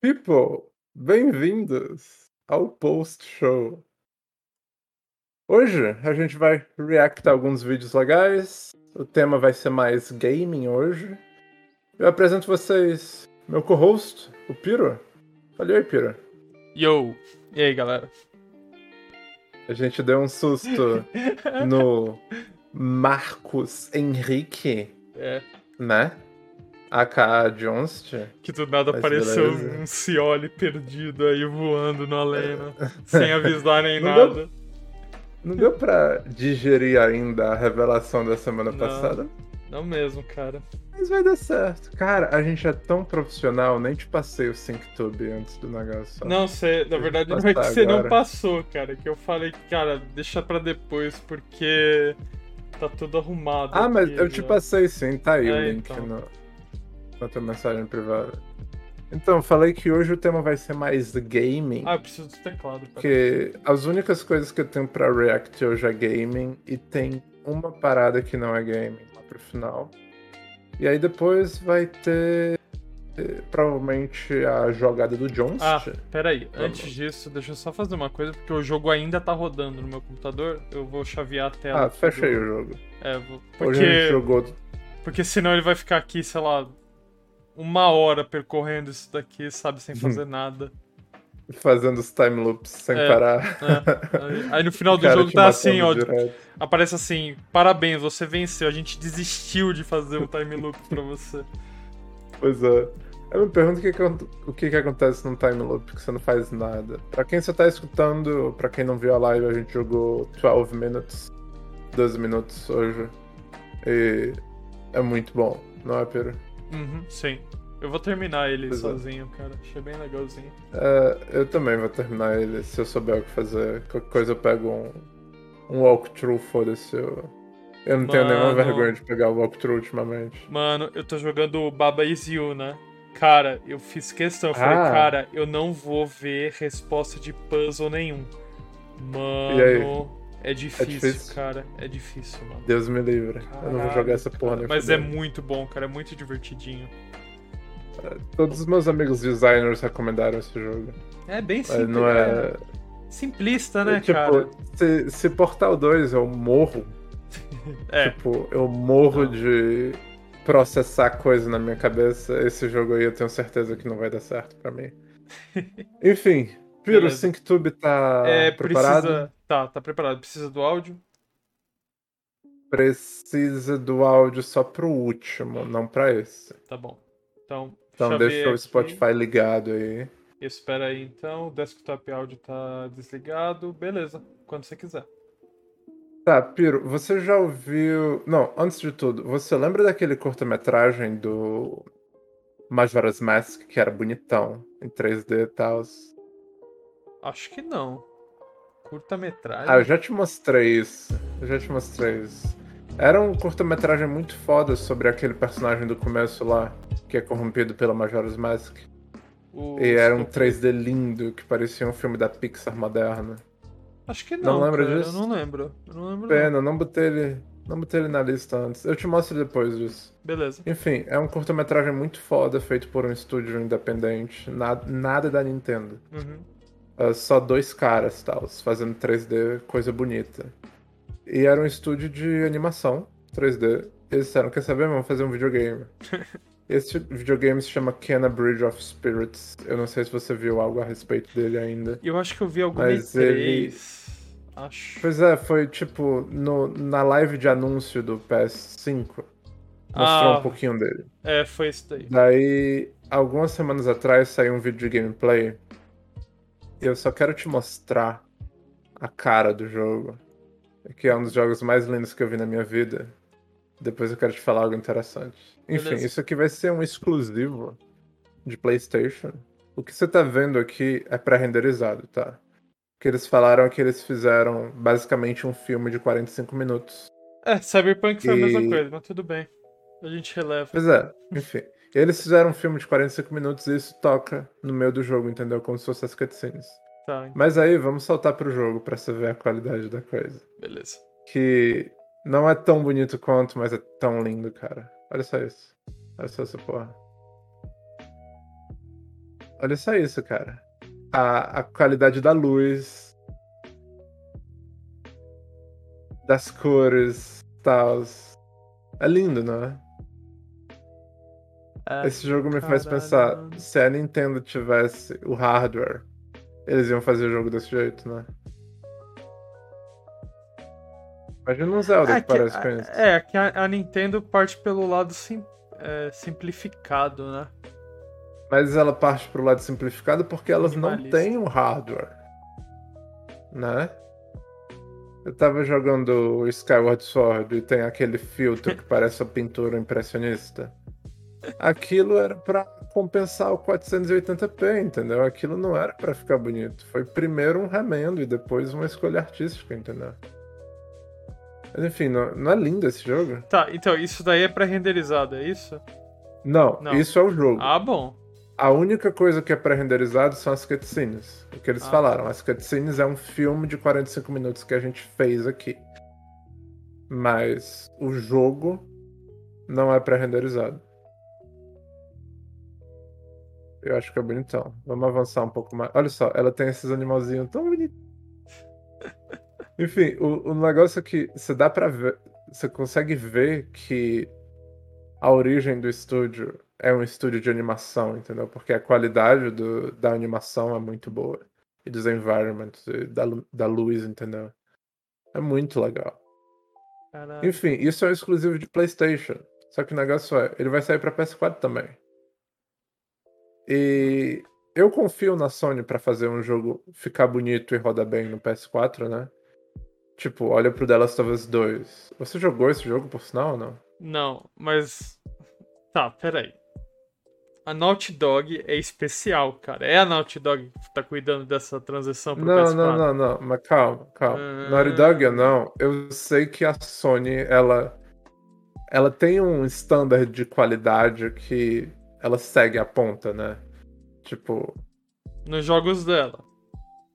People, bem-vindos ao Post Show. Hoje a gente vai react a alguns vídeos legais. O tema vai ser mais gaming hoje. Eu apresento vocês meu co-host, o Piro. Olha aí, Piro. Yo! E aí, galera? A gente deu um susto no Marcos Henrique, É, né? aka Johnst. que do nada Mas apareceu beleza. um Cioli perdido aí voando no Aleno, sem avisar nem Não deu- nada. Não deu pra digerir ainda a revelação da semana Não. passada? Não mesmo, cara. Mas vai dar certo. Cara, a gente é tão profissional, nem te passei o SyncTube antes do negócio. Não, você, na verdade, não é que você não passou, cara. Que eu falei, cara, deixa pra depois, porque tá tudo arrumado. Ah, mas aqui eu te já. passei sim, tá aí o É, link então. no, na tua mensagem privada. Então, falei que hoje o tema vai ser mais gaming. Ah, eu preciso do teclado. Porque as únicas coisas que eu tenho pra react hoje é gaming e tem uma parada que não é gaming lá pro final. E aí depois vai ter provavelmente a jogada do Jones. Ah, peraí. Vamos. Antes disso, deixa eu só fazer uma coisa, porque o jogo ainda tá rodando no meu computador. Eu vou chavear a tela. Ah, aqui fecha aí do- o jogo. É, vou... Porque... jogou Porque senão ele vai ficar aqui, sei lá, uma hora percorrendo isso daqui, sabe, sem Uhum. fazer nada. fazendo os time loops sem É. parar. É. Aí- no final do jogo tá assim, ó. direto. Aparece assim, parabéns, você venceu. A gente desistiu de fazer o time loop pra você. Pois é. Eu me pergunto o que, que, o que, que acontece num time loop que você não faz nada. Pra quem só tá escutando, pra quem não viu a live, a gente jogou 12 minutes, 12 minutos hoje. E é muito bom, não é, Pedro? Uhum, sim. Eu vou terminar ele Pois é. sozinho, cara. Achei bem legalzinho. É, eu também vou terminar ele se eu souber o que fazer. Qualquer coisa eu pego um, um walkthrough, foda-se. Eu, eu não tenho nenhuma Mano. vergonha de pegar o walkthrough ultimamente. Mano, eu tô jogando o Baba Is You, né? Cara, eu fiz questão. Eu falei, Ah. cara, eu não vou ver resposta de puzzle nenhum. Mano, aí? é difícil, difícil? cara. É difícil, mano. Deus me livre. eu não vou jogar essa porra nem Mas é fudendo. muito bom, cara. É muito divertidinho. Todos os meus amigos designers recomendaram esse jogo. É bem simples. não é. Simplista, né, tipo, cara? Se, se Portal 2 eu morro, É. tipo, eu morro Não. de processar coisa na minha cabeça, esse jogo aí eu tenho certeza que não vai dar certo pra mim. Enfim, Piro, o. SyncTube tá é, preparado? precisa. Tá, tá preparado. Precisa do áudio? Precisa do áudio só pro último, não pra esse. Tá bom. Então, Então deixa o aqui. Spotify ligado aí. Espera aí, então. O desktop áudio tá desligado. Beleza. Quando você quiser. Tá, Piro, você já ouviu. Não, antes de tudo, você lembra daquele curta-metragem do Majora's Mask, que era bonitão, em 3D e tal? Acho que não. Curta-metragem. Ah, eu já te mostrei isso. Eu já te mostrei isso. Era um curta-metragem muito foda sobre aquele personagem do começo lá, que é corrompido pela Majora's Mask. O E era um Scope. 3D lindo, que parecia um filme da Pixar moderna. Acho que não. Não lembra cara, disso? Eu não lembro. Eu não lembro. não. Pena, não botei ele. Não botei ele na lista antes. Eu te mostro depois disso. Beleza. Enfim, é um curta-metragem muito foda, feito por um estúdio independente. Nada, nada da Nintendo. Uhum. É só dois caras, tal, fazendo 3D, coisa bonita. E era um estúdio de animação 3D. Eles disseram, quer saber, vamos fazer um videogame. Esse videogame se chama Kenna Bridge of Spirits. Eu não sei se você viu algo a respeito dele ainda. Eu acho que eu vi alguma Mas E3. Acho. Pois é, foi tipo no, na live de anúncio do PS5. Mostrou Ah. um pouquinho dele. É, foi isso daí. Daí, algumas semanas atrás, saiu um vídeo de gameplay. E eu só quero te mostrar a cara do jogo. Que é um dos jogos mais lindos que eu vi na minha vida. Depois eu quero te falar algo interessante. Enfim, Beleza. isso aqui vai ser um exclusivo de PlayStation. O que você tá vendo aqui é pré-renderizado, tá? O que eles falaram é que eles fizeram basicamente um filme de 45 minutos. É, Cyberpunk foi a mesma E- coisa, mas tudo bem. A gente releva. Pois é, enfim. Eles fizeram um filme de 45 minutos e isso toca no meio do jogo, entendeu? Como se fosse as cutscenes. Tá, Mas aí, vamos saltar pro jogo pra você ver a qualidade da coisa. beleza. Que Não é tão bonito quanto, mas é tão lindo, cara. Olha só isso. Olha só essa porra. Olha só isso, cara. A, a qualidade da luz. Das cores, tal. É lindo, não é? É, Esse jogo me faz caralho, pensar, mano. se a Nintendo tivesse o hardware, eles iam fazer o jogo desse jeito, né? Imagina um Zelda É que que, parece com isso. é, que a, a Nintendo parte pelo lado sim- é, simplificado, né? Mas ela parte pro lado simplificado porque elas não têm o hardware. Né? Eu tava jogando Skyward Sword e tem aquele filtro que parece uma pintura impressionista. Aquilo era pra compensar o 480p, entendeu? Aquilo não era pra ficar bonito. Foi primeiro um remendo e depois uma escolha artística, entendeu? Mas enfim, não, não é lindo esse jogo? Tá, então isso daí é pré-renderizado, é isso? Não, Não. isso é o jogo. Ah, bom. A única coisa que é pré-renderizado são as cutscenes. O que eles Ah. falaram. As cutscenes é um filme de 45 minutos que a gente fez aqui. Mas o jogo não é pré-renderizado. Eu acho que é bonitão. Vamos avançar um pouco mais. Olha só, ela tem esses animalzinhos tão bonitos. Enfim, o, o negócio é que você dá pra ver. Você consegue ver que a origem do estúdio é um estúdio de animação, entendeu? Porque a qualidade do, da animação é muito boa. E dos environments, e da, da luz, entendeu? É muito legal. Caralho. Enfim, isso é um exclusivo de PlayStation. Só que o negócio é, ele vai sair pra PS4 também. E eu confio na Sony pra fazer um jogo ficar bonito e rodar bem no PS4, né? Tipo, olha pro The Last of Us 2. Você jogou esse jogo por sinal ou não? Não, mas. Tá, peraí. A Naughty Dog é especial, cara. É a Naughty Dog que tá cuidando dessa transição pro Não, PS4. não, não, não, mas calma, calma. Ah. Naughty Dog ou não, eu sei que a Sony, ela, ela tem um standard de qualidade que ela segue a ponta, né? Tipo, Nos jogos dela.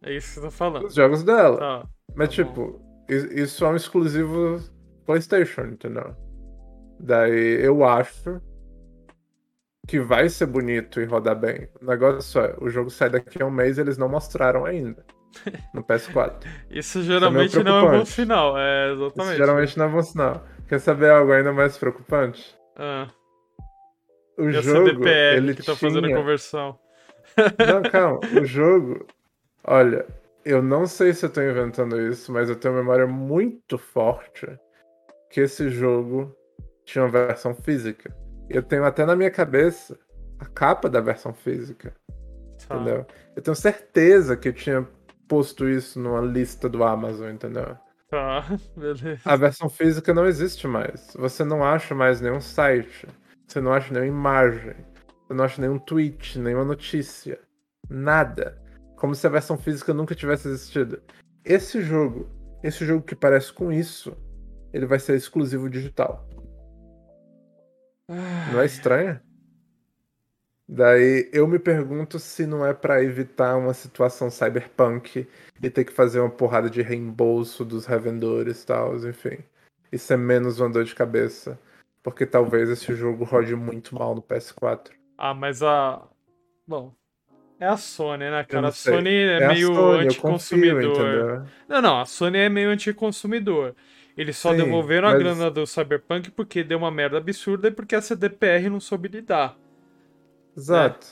É isso que você tá falando. os jogos dela. Tá. mas, tá tipo, isso é um exclusivo PlayStation, entendeu? Daí eu acho que vai ser bonito e rodar bem. O negócio é, o jogo sai daqui a um mês e eles não mostraram ainda. No PS4. Isso geralmente não é um bom preocupante. sinal. É, Isso exatamente. geralmente não é bom sinal. Quer saber algo ainda mais preocupante? Ah, O e jogo, CDPR ele que tá tinha... fazendo a conversão. Não, calma. O jogo... Olha, eu não sei se eu tô inventando isso, mas eu tenho uma memória muito forte que esse jogo tinha uma versão física. Eu tenho até na minha cabeça a capa da versão física, Tá. entendeu? Eu tenho certeza que eu tinha posto isso numa lista do Amazon, entendeu? Tá, beleza. A versão física não existe mais. Você não acha mais nenhum site. Você não acha nenhuma imagem. Você não acha nenhum tweet, nenhuma notícia. Nada. Como se a versão física nunca tivesse existido. Esse jogo, esse jogo que parece com isso, ele vai ser exclusivo digital. Não é estranho? Daí eu me pergunto se não é pra evitar uma situação cyberpunk e ter que fazer uma porrada de reembolso dos revendedores e tal, enfim. Isso é menos uma dor de cabeça. Porque talvez esse jogo rode muito mal no PS4. Ah, mas a. Bom. É a Sony, né, cara? A. Sony é, a meio Sony, eu confio, anticonsumidor. Não, não, a Sony é meio anticonsumidor. Eles só Sim, devolveram a mas- grana do Cyberpunk porque deu uma merda absurda e porque a CDPR não soube lidar. Exato.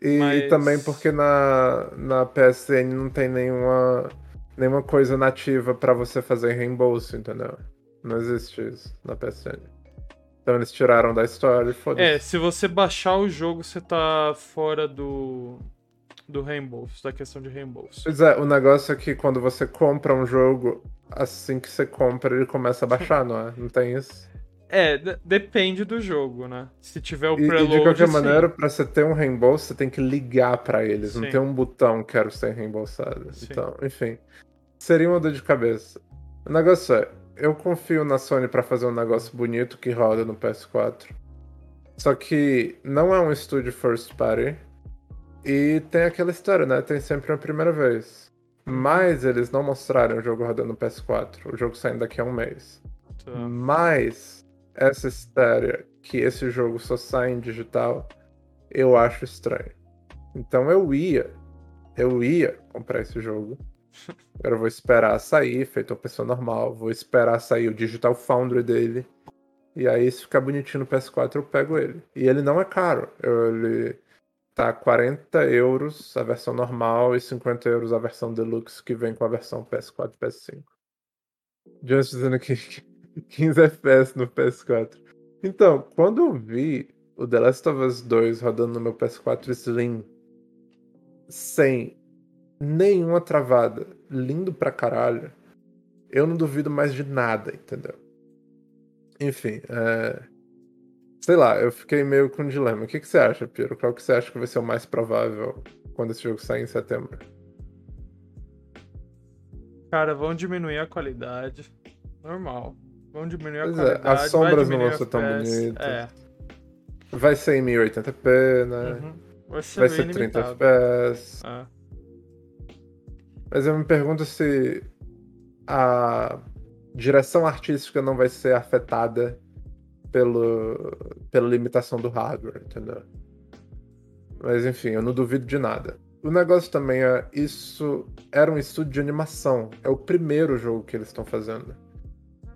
E, Mas- também porque na, na PSN não tem nenhuma, nenhuma coisa nativa pra você fazer reembolso, entendeu? Não existe isso na PSN. Então eles tiraram da história e É, foda-se. se você baixar o jogo, você tá fora do. do reembolso, da questão de reembolso. Pois é, o negócio é que quando você compra um jogo, assim que você compra, ele começa a baixar, não é? Não tem isso? É, de- depende do jogo, né? Se tiver o E, e preload. de qualquer sim. maneira, pra você ter um reembolso, você tem que ligar pra eles. Não Sim. tem um botão quero ser reembolsado. Sim. Então, enfim. Seria uma dor de cabeça. O negócio é, eu confio na Sony pra fazer um negócio bonito que roda no PS4. Só que não é um estúdio first party. E tem aquela história, né? Tem sempre uma primeira vez. Mas eles não mostraram o jogo rodando no PS4. O jogo saindo daqui a um mês. Tá. Mas essa história que esse jogo só sai em digital, eu acho estranho. Então eu ia, eu ia comprar esse jogo. Agora vou esperar sair, feito uma pessoa normal. Vou esperar sair o Digital Foundry dele. E aí, se ficar bonitinho no PS4, eu pego ele. E ele não é caro. Ele tá 40 euros a versão normal e 50 euros a versão deluxe que vem com a versão PS4 e PS5. Jones dizendo que 15 FPS no PS4. Então, quando eu vi o The Last of Us 2 rodando no meu PS4 Slim sem nenhuma travada, lindo pra caralho, eu não duvido mais de nada, entendeu? Enfim, é... sei lá, eu fiquei meio com um dilema. O que, que você acha, Piero? Qual que você acha que vai ser o mais provável quando esse jogo sair em setembro? Cara, vão diminuir a qualidade. Normal. Vão diminuir a Pois é, qualidade. as vai sombras não vão ser tão bonitas. É. Vai ser em 1080p, né? uhum. Vai ser, Vai ser 30 limitado. FPS. É. Mas eu me pergunto se a direção artística não vai ser afetada pelo, pela limitação do hardware, entendeu? Mas enfim, eu não duvido de nada. O negócio também é, isso era um estúdio de animação. É o primeiro jogo que eles estão fazendo.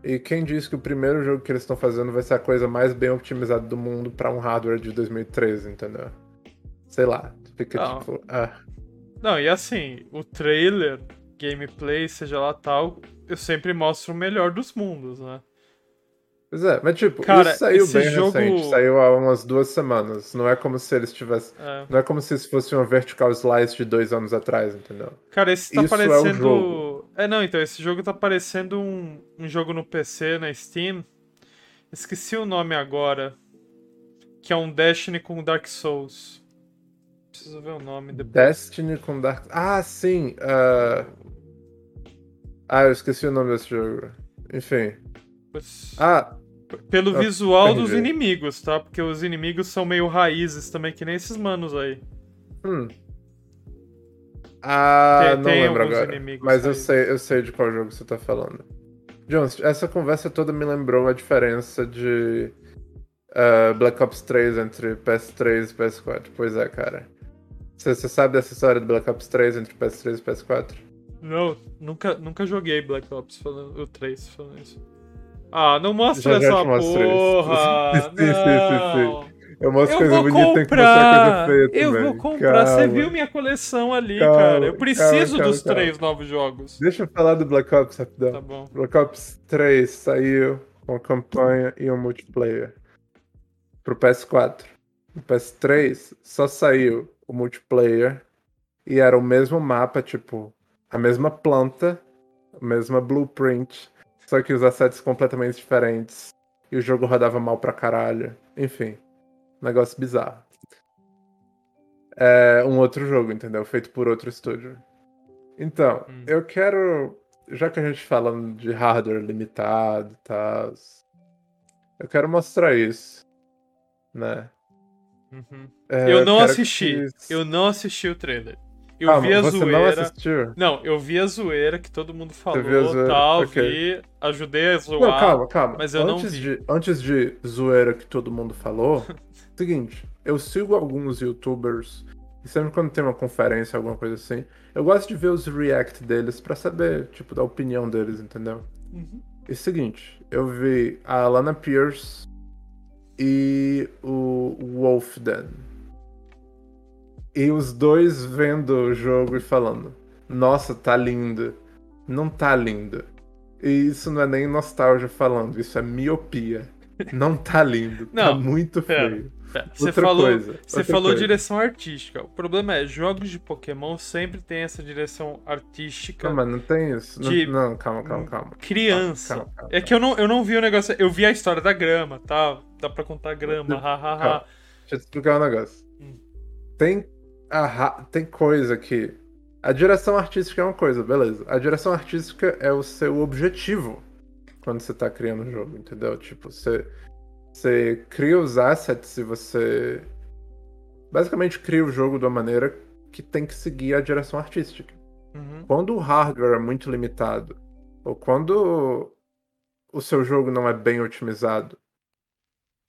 E quem diz que o primeiro jogo que eles estão fazendo vai ser a coisa mais bem otimizada do mundo para um hardware de 2013, entendeu? Sei lá. Fica Não. tipo. Ah, Não, e assim, o trailer, gameplay, seja lá tal, eu sempre mostro o melhor dos mundos, né? Pois é, mas tipo, Cara, isso saiu bem jogo- recente, saiu há umas duas semanas. Não é como se eles tivessem. É. Não é como se isso fosse uma vertical slice de dois anos atrás, entendeu? Cara, esse tá Isso é parecendo. jogo. É, não, então, esse jogo tá parecendo um, um jogo no PC, na Steam. Esqueci o nome agora. Que é um Destiny com Dark Souls. Preciso ver o nome depois. Destiny com Dark. Ah, sim! ah, Ah, eu esqueci o nome desse jogo. Enfim. Ah, Pelo ah, visual dos inimigos, tá? Porque os inimigos são meio raízes também, que nem esses manos aí. hum. Ah, Tem- não tem lembro agora. Mas eu sei, eu sei de qual jogo você tá falando. Jones, essa conversa toda me lembrou a diferença de ah, Black Ops 3 entre PS3 e PS4. Pois é, cara. Você você sabe dessa história do Black Ops 3 entre PS3 e PS4? Não, nunca, nunca joguei Black Ops falando, o 3 falando isso. Ah, não mostra Já- já essa porra! Sim, sim, sim, sim. não. Eu mostro Eu coisa vou bonita, comprar! coisa feia Eu também. vou comprar. Você Calma. viu minha coleção ali, Calma, cara. Eu preciso calma, dos três novos jogos. Deixa eu falar do Black Ops rapidão. Tá bom. Black Ops 3 saiu com campanha e um multiplayer pro PS4. No PS3 só saiu o multiplayer e era o mesmo mapa, tipo, a mesma planta, a mesma blueprint, só que os assets completamente diferentes. E o jogo rodava mal pra caralho. Enfim, negócio bizarro. É um outro jogo, entendeu? Feito por outro estúdio. Então, Hum. eu quero já que a gente falando de hardware limitado e tal, eu quero mostrar isso, né? Uhum. É, eu não assisti. Eu não assisti o trailer. Eu Calma, vi a você não zoeira. assistiu? Não, eu vi a zoeira que todo mundo falou, tal, Ok. vi, ajudei a zoar. Não, calma, calma. mas eu não antes vi. De, antes de zoeira que todo mundo falou, seguinte, eu sigo alguns youtubers e sempre quando tem uma conferência, alguma coisa assim, eu gosto de ver os react deles pra saber, tipo, da opinião deles, entendeu? Uhum. E seguinte, eu vi a Alana Pierce e o Wolfden. E os dois vendo o jogo e falando: Nossa, tá lindo. Não tá lindo. E isso não é nem nostalgia falando, isso é miopia. Não tá lindo. tá Não, muito pera. feio. Você Outra falou, coisa, você falou coisa. direção artística. O problema é, jogos de Pokémon sempre tem essa direção artística. Não, mas não tem isso. Não- De- Não, calma, calma, calma. Criança. Calma, calma, É que eu não, eu não vi o negócio. Eu vi a história da grama, tá? Dá pra contar grama, hahaha. Calma. Deixa eu te explicar um negócio. Hum. Tem, a tem coisa que. A direção artística é uma coisa, beleza. A direção artística é o seu objetivo quando você tá criando o jogo, entendeu? Tipo, você, você cria os assets e você. Basicamente cria o jogo de uma maneira que tem que seguir a direção artística. Uhum. Quando o hardware é muito limitado, ou quando o seu jogo não é bem otimizado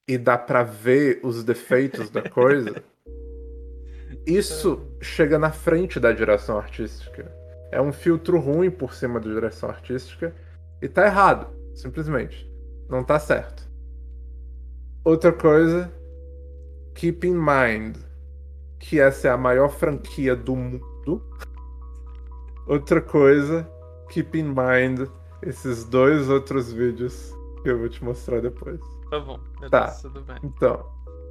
e dá pra ver os defeitos da coisa, isso chega na frente da direção artística. É um filtro ruim por cima da direção artística e tá errado, simplesmente. Não tá certo. Outra coisa, keep in mind que essa é a maior franquia do mundo. Outra coisa, keep in mind esses dois outros vídeos que eu vou te mostrar depois. Tá bom, beleza, Tá. tudo bem. Então,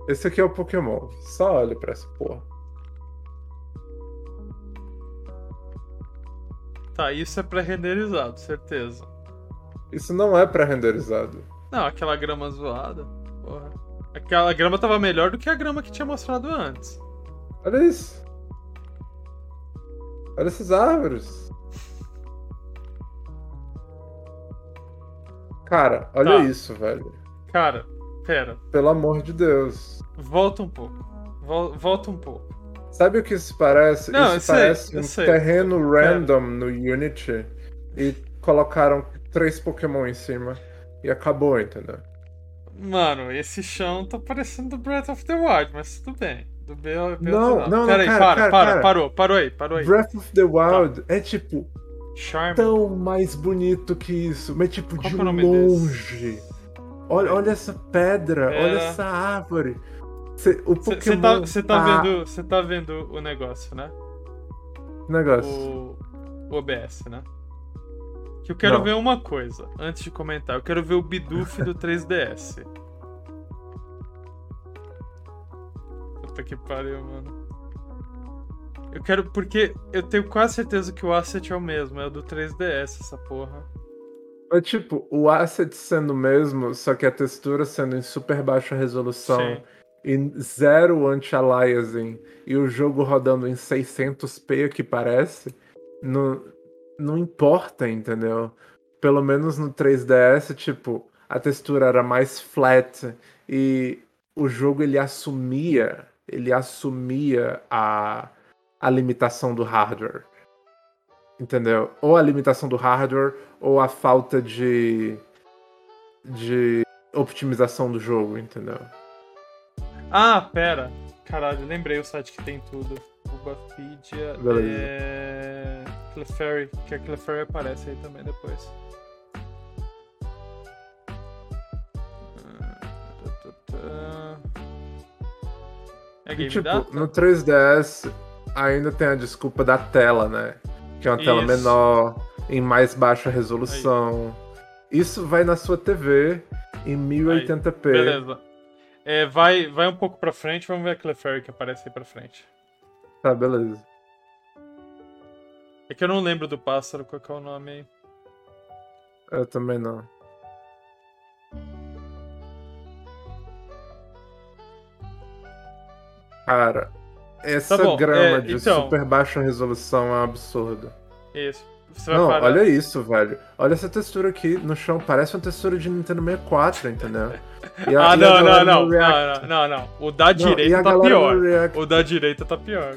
esse aqui é o Pokémon. Só olha pra essa porra. Tá, isso é pré-renderizado, certeza. Isso não é pré-renderizado. Não, aquela grama zoada. Porra. Aquela grama tava melhor do que a grama que tinha mostrado antes. Olha isso. Olha essas árvores. Cara, olha Tá. isso, velho. Cara, pera. Pelo amor de Deus. Volta um pouco. Vol- volta um pouco. Sabe o que isso parece? Não, isso sei, parece um sei. terreno random no Unity e colocaram três Pokémon em cima e acabou, entendeu? Mano, esse chão tá parecendo do Breath of the Wild, mas tudo bem. Do B Não, não, não, Pera aí, cara, para, cara, para, cara. parou, parou aí, parou aí. Breath of the Wild é tipo Charme. tão mais bonito que isso, mas tipo Qual de é longe. Olha, olha essa pedra, Pera. olha essa árvore. Cê- o Você Pokémon tá, cê tá tá- vendo, você tá vendo o negócio, né? negócio. O, o OBS, né? Que eu quero Não. ver uma coisa antes de comentar. Eu quero ver o Bidoof do 3DS. Puta que pariu, mano. Eu quero. Porque eu tenho quase certeza que o asset é o mesmo. É o do 3DS, essa porra. É tipo, o asset sendo o mesmo, só que a textura sendo em super baixa resolução Sim. e zero anti-aliasing e o jogo rodando em 600p, que parece, não, não importa, entendeu? Pelo menos no 3DS, tipo, a textura era mais flat e o jogo ele assumia, ele assumia a, a limitação do hardware. Entendeu? Ou a limitação do hardware ou a falta de de optimização do jogo, entendeu? Ah, pera. Caralho, lembrei o site que tem tudo. Ubapedia Beleza. é. Clefairy, que a Clefairy aparece aí também depois. É E, tipo, Data? no 3DS ainda tem a desculpa da tela, né? Que é uma tela Isso. menor, em mais baixa resolução. Isso vai na sua TV em 1080p. Beleza. É, vai, vai um pouco pra frente, vamos ver a Clefairy que aparece aí pra frente. Tá, beleza. É que eu não lembro do pássaro, qual que é o nome aí. Eu também não. Cara, essa Tá grama é, de então- super baixa resolução é um absurdo. Isso. Você vai Não, parar. olha isso, velho. Olha essa textura aqui no chão, parece uma textura de Nintendo 64, entendeu? A- Ah, não, não, não, React- não, não, não. O da direita tá pior. React- O da direita tá pior.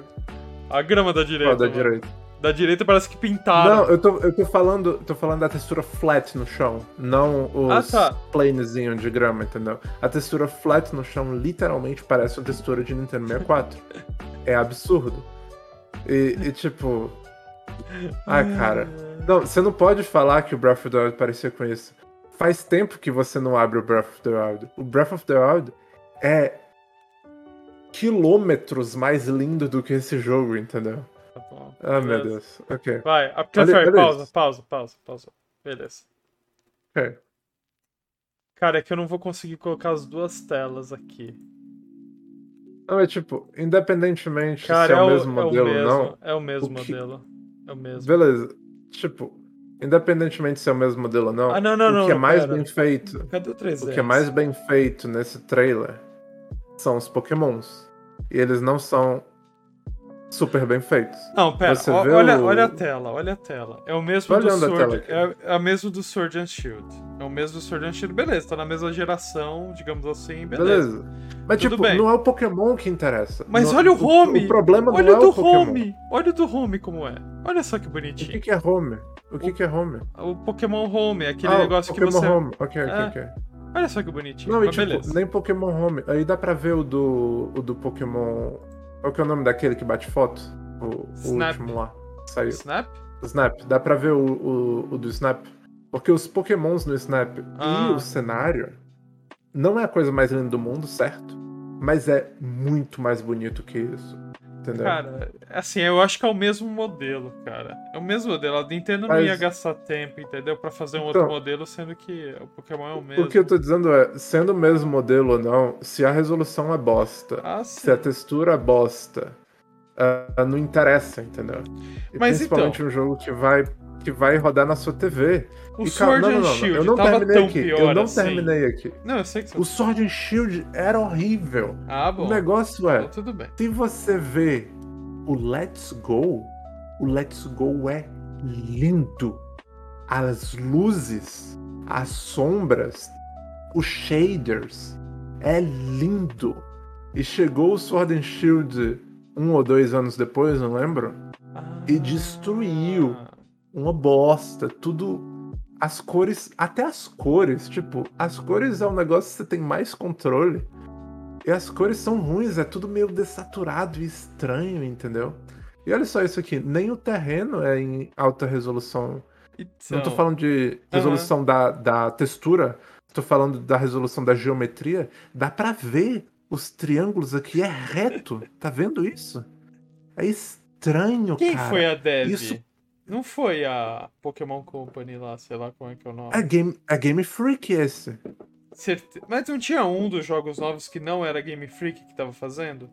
A grama da direita. Qual da mano. direita? Da direita parece que pintaram. Não, eu tô, eu tô falando, tô falando da textura flat no chão, não os Ah, tá. planezinho de grama, entendeu? A textura flat no chão literalmente parece uma textura de Nintendo 64. é absurdo. E, e, tipo, ai cara, não, você não pode falar que o Breath of the Wild parecia com isso. Faz tempo que você não abre o Breath of the Wild. O Breath of the Wild é quilômetros mais lindo do que esse jogo, entendeu? Tá bom, Ah, meu. Deus. Ok. Vai, olha pausa, isso. pausa, pausa, pausa. Beleza. ok. Cara, é que eu não vou conseguir colocar as duas telas aqui. Não, é tipo, independentemente Cara, se é, é, o mesmo modelo é o mesmo, ou não, É o mesmo o que- modelo. É o mesmo. beleza. Tipo, independente se é o mesmo modelo ou não, Ah, não, não, o não, que é mais pera. bem feito, Cadê o 3 o que é mais bem feito nesse trailer são os pokémons. E eles não são super bem feitos. Não, pera, Você vê olha, o- olha a tela, olha a tela. É o mesmo Tô do Sword. É, é mesmo do Sword and Shield. É o mesmo do Sword and Shield, beleza, tá na mesma geração, digamos assim, beleza. Beleza. Mas, Tudo tipo, bem. não é o Pokémon que interessa. Mas Não- olha o home! O, problema Olha não o é do o Pokémon. home! Olha o do home como é. Olha só que O bonitinho. que, que é home? O que, que é home? O Pokémon Home, aquele ah, negócio Pokémon que você. Home. Ok, ok, É. ok. Olha só que bonitinho. Não, e tipo, beleza. nem Pokémon Home. Aí dá pra ver o do, o do Pokémon. Qual que é o nome daquele que bate foto? O, o último lá. Saiu. Snap? Snap. Dá pra ver o, o, o do Snap. Porque os Pokémons no Snap Ah. e o cenário não é a coisa mais linda do mundo, certo? Mas é muito mais bonito que isso. Entendeu? Cara, assim, eu acho que é o mesmo modelo, cara. É o mesmo modelo. A Nintendo não Mas- ia gastar tempo, entendeu? Pra fazer um Então- outro modelo, sendo que o Pokémon é o mesmo. O que eu tô dizendo é, sendo o mesmo modelo ou não, se a resolução é bosta, Ah, se a textura é bosta, ah, não interessa, entendeu? E Mas principalmente então- um jogo que vai, que vai rodar na sua TV. O E, Sword não, and não, não, Shield eu não terminei aqui. eu não assim. terminei aqui. Não, eu sei que você... O Sword and Shield era horrível. Ah, bom. O negócio é, Então, tudo bem. se você vê o Let's Go, o Let's Go é lindo. As luzes, as sombras, os shaders, é lindo. E chegou o Sword and Shield um ou dois anos depois, não lembro? E destruiu. Uma bosta, tudo. As cores, até as cores, tipo, as cores é um negócio que você tem mais controle. E as cores são ruins, é tudo meio dessaturado e estranho, entendeu? E olha só isso aqui, nem o terreno é em alta resolução. Não tô então, falando de resolução da, da textura, tô falando da resolução da geometria. Dá pra ver os triângulos aqui, é reto. Tá vendo isso? É estranho, Quem cara. foi a Dev? isso- Não foi a Pokémon Company lá, sei lá como é que é o nome. É Game, é Game Freak esse. Certe- Mas não tinha um dos jogos novos que não era Game Freak que tava fazendo?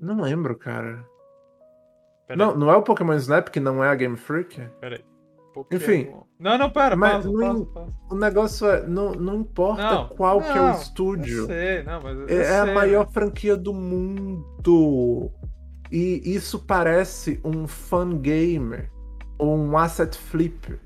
Não lembro, cara. Pera Não, aí, não é o Pokémon Snap que não é a Game Freak? pera aí. Pokémon- Enfim. Não, não, pera, Mas pausa, não- pausa, pausa. O negócio é. Não, não importa Não, qual que é o não, estúdio. Eu sei, não, mas eu É, é a sei, maior mas- franquia do mundo. E isso parece um fun game, ou um asset flip,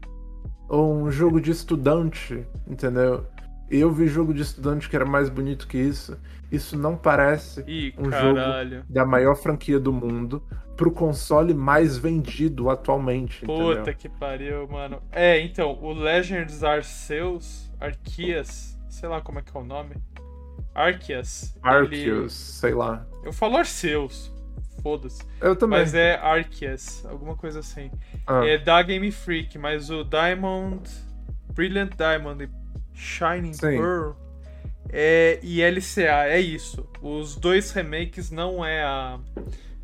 ou um jogo de estudante, entendeu? Eu vi jogo de estudante que era mais bonito que isso. Isso não parece Ih, um jogo caralho. da maior franquia do mundo pro console mais vendido atualmente, Puta entendeu? que pariu, mano. É, então, o Legends Arceus, Arceus, sei lá como é que é o nome. Arceus. ele- Arceus, sei lá. Eu falo Arceus, foda-se. Eu também. Mas é Arceus, alguma coisa assim. Ah, É da Game Freak, mas o Diamond, Brilliant Diamond e Shining Sim. Pearl é, e LCA, é isso. Os dois remakes não é a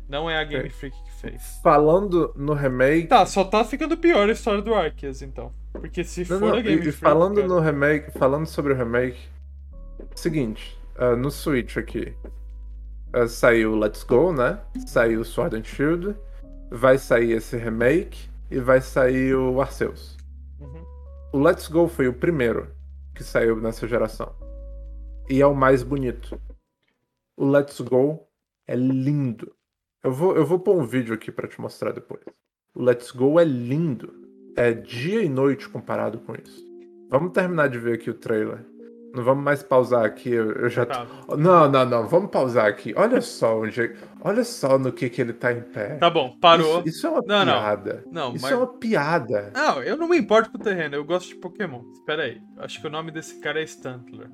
não é a Game Ok. Freak que fez. Falando no remake. Tá, só tá ficando pior a história do Arceus, então. Porque se Não, for não, a Game e, e Freak. falando cara, no remake, falando sobre o remake, seguinte, ah, no Switch aqui, ah, saiu o Let's Go, né? Saiu o Sword and Shield, vai sair esse remake e vai sair o Arceus. Uhum. O Let's Go foi o primeiro que saiu nessa geração. E é o mais bonito. O Let's Go é lindo. Eu vou, eu vou pôr um vídeo aqui pra te mostrar depois. O Let's Go é lindo. É dia e noite comparado com isso. Vamos terminar de ver aqui o trailer. Não vamos mais pausar aqui, eu, eu já Tá. tô... Não, não, não, vamos pausar aqui. Olha só onde. Olha só no que, que ele tá em pé. Tá bom, parou. Isso, isso é uma Não, não. piada. Não, Isso mas é uma piada. Não, eu não me importo com o terreno, eu gosto de Pokémon. Espera aí, acho que o nome desse cara é Stantler.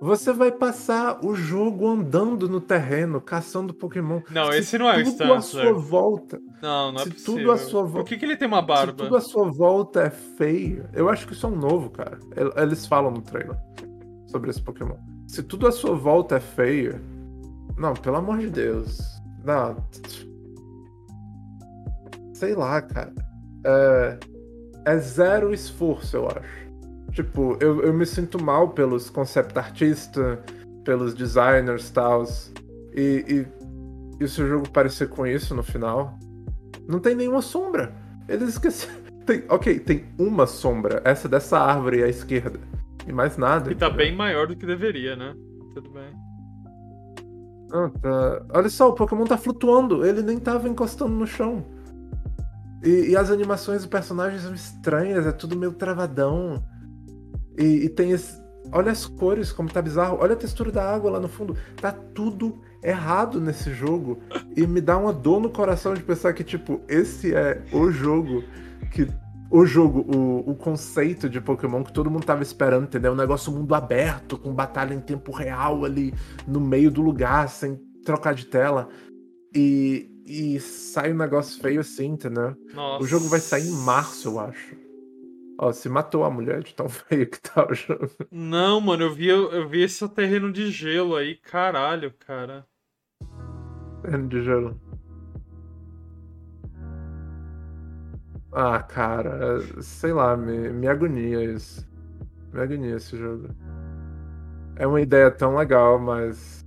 Você vai passar o jogo andando no terreno, caçando Pokémon. Não, Se esse não é o tudo à sua volta. Não, não é Se possível. tudo à sua vo- Por que, que ele tem uma Se barba? tudo à sua volta é feio. Eu acho que isso é um novo, cara. El- Eles falam no trailer sobre esse Pokémon. Se tudo à sua volta é feio. Não, pelo amor de Deus. Não. Sei lá, cara. É, é zero esforço, eu acho. Tipo, eu, eu me sinto mal pelos concept artistas, pelos designers e tal. E, e, e se o jogo parecer com isso no final? Não tem nenhuma sombra. Eles esqueceram. Tem, ok, tem uma sombra. Essa dessa árvore à esquerda. E mais nada. E tá entendeu? bem maior do que deveria, né? Tudo bem. Ah, tá. Olha só, o Pokémon tá flutuando. Ele nem tava encostando no chão. E, e as animações dos personagens são estranhas, é tudo meio travadão. E, e tem esse. olha as cores, como tá bizarro. Olha a textura da água lá no fundo. Tá tudo errado nesse jogo. E me dá uma dor no coração de pensar que, tipo, esse é o jogo que. O jogo, o, o conceito de Pokémon que todo mundo tava esperando, entendeu? Um negócio mundo aberto, com batalha em tempo real ali no meio do lugar, sem trocar de tela. E, e sai um negócio feio assim, entendeu? Nossa. O jogo vai sair em março, eu acho. Ó, se matou a mulher de tão feio que tá o jogo. Não, mano, eu vi, eu vi esse terreno de gelo aí, caralho, cara. Terreno de gelo. Ah, cara, sei lá, me, me agonia isso. Me agonia esse jogo. É uma ideia tão legal, mas.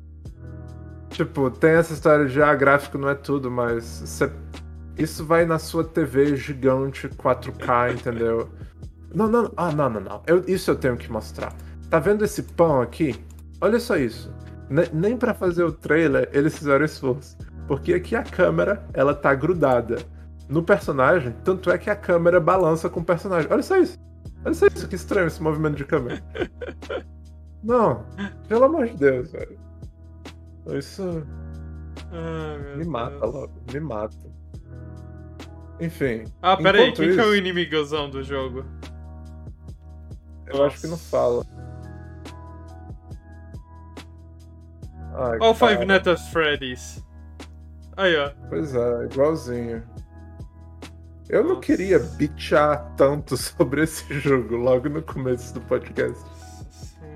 Tipo, tem essa história de ah, gráfico não é tudo, mas cê- isso vai na sua TV gigante 4K, entendeu? Não, não, ah, não, não, não. Eu- isso eu tenho que mostrar. Tá vendo esse pão aqui? Olha só isso. Ne- nem pra fazer o trailer eles fizeram esforço. Porque aqui a câmera, ela tá grudada no personagem, tanto é que a câmera balança com o personagem. Olha só isso. Olha só isso, que estranho esse movimento de câmera. Não, pelo amor de Deus, velho. Isso meu me mata Deus. logo, me mata. Enfim. Ah, pera aí, enquanto quem que é o isso, inimigozão do jogo? Eu acho que não fala. Ai, Ó o Five cara. Nights at Freddy's. Aí, ó. Pois é, igualzinho. Eu não Nossa. queria bitchar tanto sobre esse jogo logo no começo do podcast.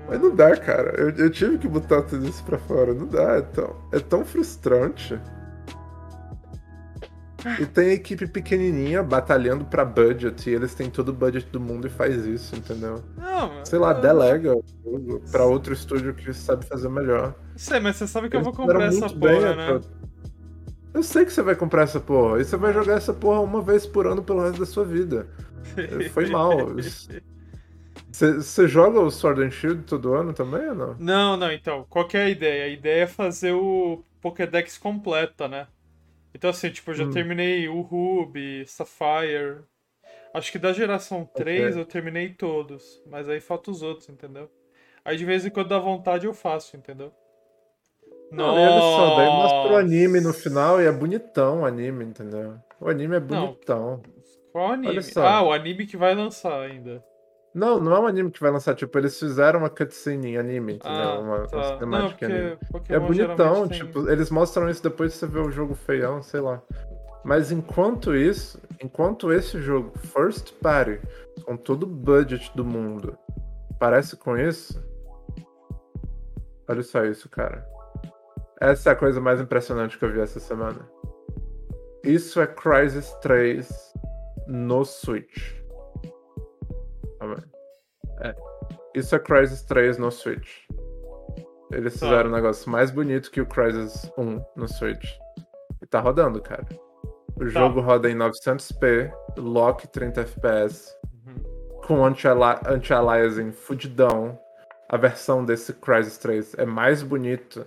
Mas não dá, cara. Eu, eu tive que botar tudo isso pra fora. Não dá, é tão, é tão frustrante. E tem a equipe pequenininha batalhando pra budget, e eles têm todo o budget do mundo e faz isso, entendeu? Não, Sei lá, eu- delega o jogo pra outro estúdio que sabe fazer melhor. Sei, mas você sabe que eu Eles vou comprar essa porra, né? pro- Eu sei que você vai comprar essa porra. E você vai jogar essa porra uma vez por ano pelo resto da sua vida. Foi mal. Você você joga o Sword and Shield todo ano também ou não? Não, não, então, qual que é a ideia? A ideia é fazer o Pokédex completa, né? Então, assim, tipo, eu já Hum. terminei o Ruby, Sapphire. Acho que da geração 3 eu terminei todos, mas aí falta os outros, entendeu? Aí de vez em quando dá vontade eu faço, entendeu? Não, e olha só, daí mostra o anime no final e é bonitão o anime, entendeu? O anime é Não. bonitão. Qual anime? Ah, o anime que vai lançar ainda. Não, não é um anime que vai lançar, tipo, eles fizeram uma cutscene em anime, entendeu? Ah, uma, uma tá. Não, cinemática em anime. porque É Pokémon bonitão, geralmente tem- tipo, eles mostram isso depois de você ver o jogo feião, sei lá. Mas enquanto isso, enquanto esse jogo, first party, com todo o budget do mundo, parece com isso. Olha só isso, cara. Essa é a coisa mais impressionante que eu vi essa semana. Isso é Crysis 3 no Switch. É. Isso é Crysis 3 no Switch. Eles Tá. fizeram um negócio mais bonito que o Crysis 1 no Switch. E tá rodando, cara. O Tá. jogo roda em 900p, lock 30 fps, Uhum. com anti-ali- anti-aliasing fudidão. A versão desse Crysis 3 é mais bonita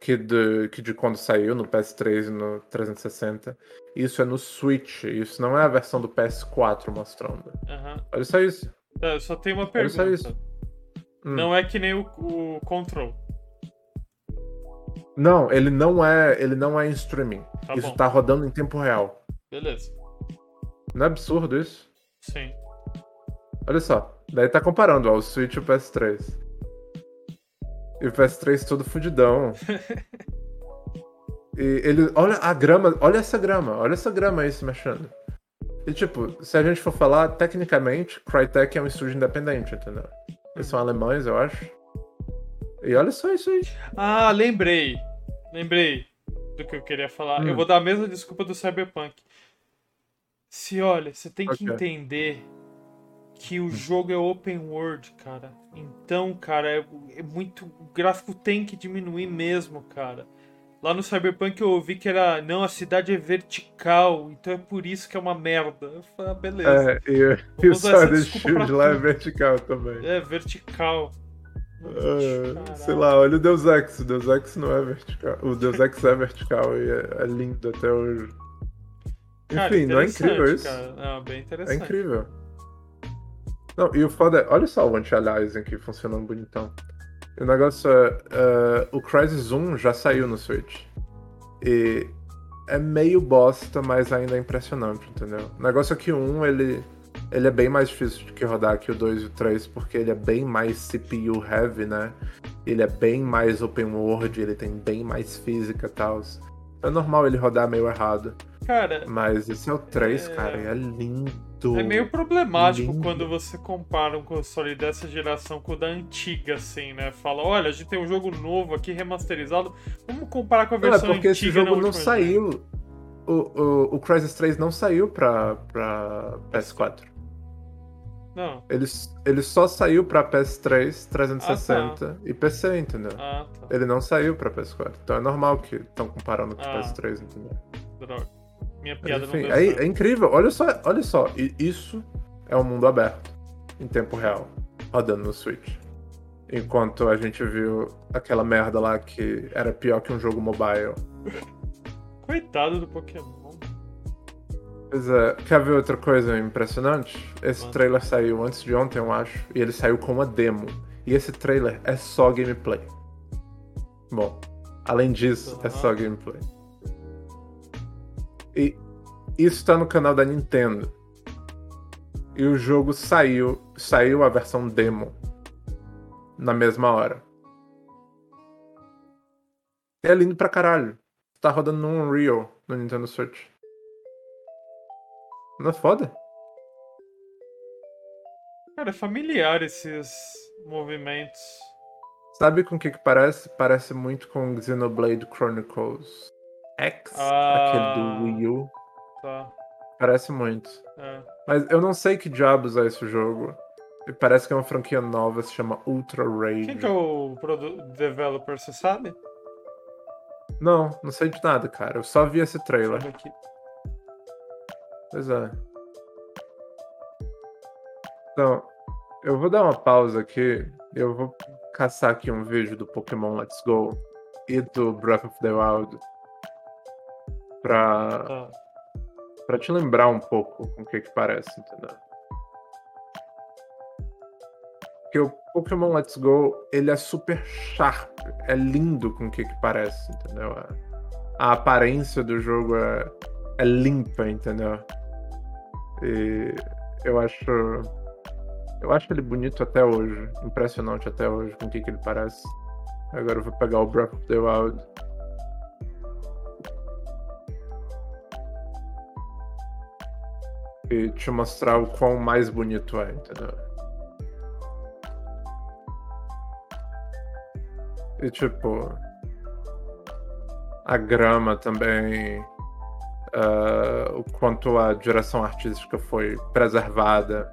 que, de que de quando saiu no PS3 e no 360. Isso é no Switch, isso não é a versão do PS4 mostrando. Aham. Olha só isso. Tá, eu só tenho uma só pergunta. isso. Hum. Não é que nem o, o Control. Não, ele não é, ele não é em streaming. Tá isso bom. tá rodando em tempo real. Beleza. Não é absurdo isso? Sim. Olha só. Daí tá comparando, ó, o Switch e o PS3. E o PS3 todo fudidão. e ele. Olha a grama, olha essa grama, olha essa grama aí se mexendo. E tipo, se a gente for falar, tecnicamente, Crytek é um estúdio independente, entendeu? Eles são alemães, eu acho. E olha só isso aí. Ah, lembrei. Lembrei do que eu queria falar. Hum. Eu vou dar a mesma desculpa do Cyberpunk. Se olha, você tem que Ok. entender que o jogo é open world, cara. Então, cara, é, é muito. O gráfico tem que diminuir mesmo, cara. Lá no Cyberpunk eu ouvi que era. Não, a cidade é vertical, então é por isso que é uma merda. Eu falei, ah, beleza. É, e, e o desculpa Shield lá é vertical também. É, vertical. Caralho. sei lá, olha o Deus Ex. O Deus Ex não é vertical. O Deus Ex é vertical e é, é lindo até hoje. Cara, Enfim, não é incrível isso? Cara. Não, bem É interessante. incrível. Não, e o foda é, olha só o anti-aliasing aqui funcionando bonitão. O negócio é, é, o Crysis 1 já saiu no Switch. E é meio bosta, mas ainda é impressionante, entendeu? O negócio é que o 1, ele, ele é bem mais difícil de que rodar que o 2 e o 3, porque ele é bem mais CPU heavy, né? Ele é bem mais open world, ele tem bem mais física e tal. É normal ele rodar meio errado. Cara. Mas esse é o 3, é... cara, e é lindo. É meio problemático lindo. quando você compara um console dessa geração com o da antiga, assim, né? Fala, olha, a gente tem um jogo novo aqui, remasterizado. Vamos comparar com a versão não, é porque antiga. esse jogo não saiu. O, o, o Crysis 3 não saiu pra, pra PS4. Não. Ele, ele só saiu pra PS3, 360 Ah, tá. e PC, entendeu? Ah, tá. Ele não saiu pra PS4. Então é normal que estão comparando com o Ah. PS3, entendeu? Droga. Minha piada enfim, não deu é, é incrível. Olha só, olha só. E Isso é um mundo aberto, em tempo real, rodando no Switch. Enquanto a gente viu aquela merda lá que era pior que um jogo mobile. Coitado do Pokémon. Pois é, quer ver outra coisa impressionante? Esse trailer saiu antes de ontem, eu acho, e ele saiu com uma demo. E esse trailer é só gameplay. Bom, além disso, é só gameplay. E isso tá no canal da Nintendo. E o jogo saiu, saiu a versão demo na mesma hora. É lindo pra caralho. Tá rodando no Unreal no Nintendo Switch. Não é foda? Cara, é familiar esses movimentos. Sabe com o que que parece? Parece muito com Xenoblade Chronicles X, Ah. aquele do Wii U. Tá. Parece muito. É. Mas eu não sei que diabos é esse jogo. Parece que é uma franquia nova, se chama Ultra Rage. Quem que é o developer, você sabe? Não, não sei de nada, cara. Eu só vi esse trailer. Pois é. Então, eu vou dar uma pausa aqui. Eu vou caçar aqui um vídeo do Pokémon Let's Go e do Breath of the Wild pra, Tá. te lembrar um pouco com o que que parece, entendeu? Porque o Pokémon Let's Go, ele é super sharp, é lindo com o que que parece, entendeu? A, a aparência do jogo é, é limpa, entendeu? E eu acho. Eu acho ele bonito até hoje. Impressionante até hoje com o que, que ele parece. Agora eu vou pegar o Breath of the Wild. E te mostrar o quão mais bonito é, entendeu? E tipo. A grama também ah, o quanto a direção artística foi preservada,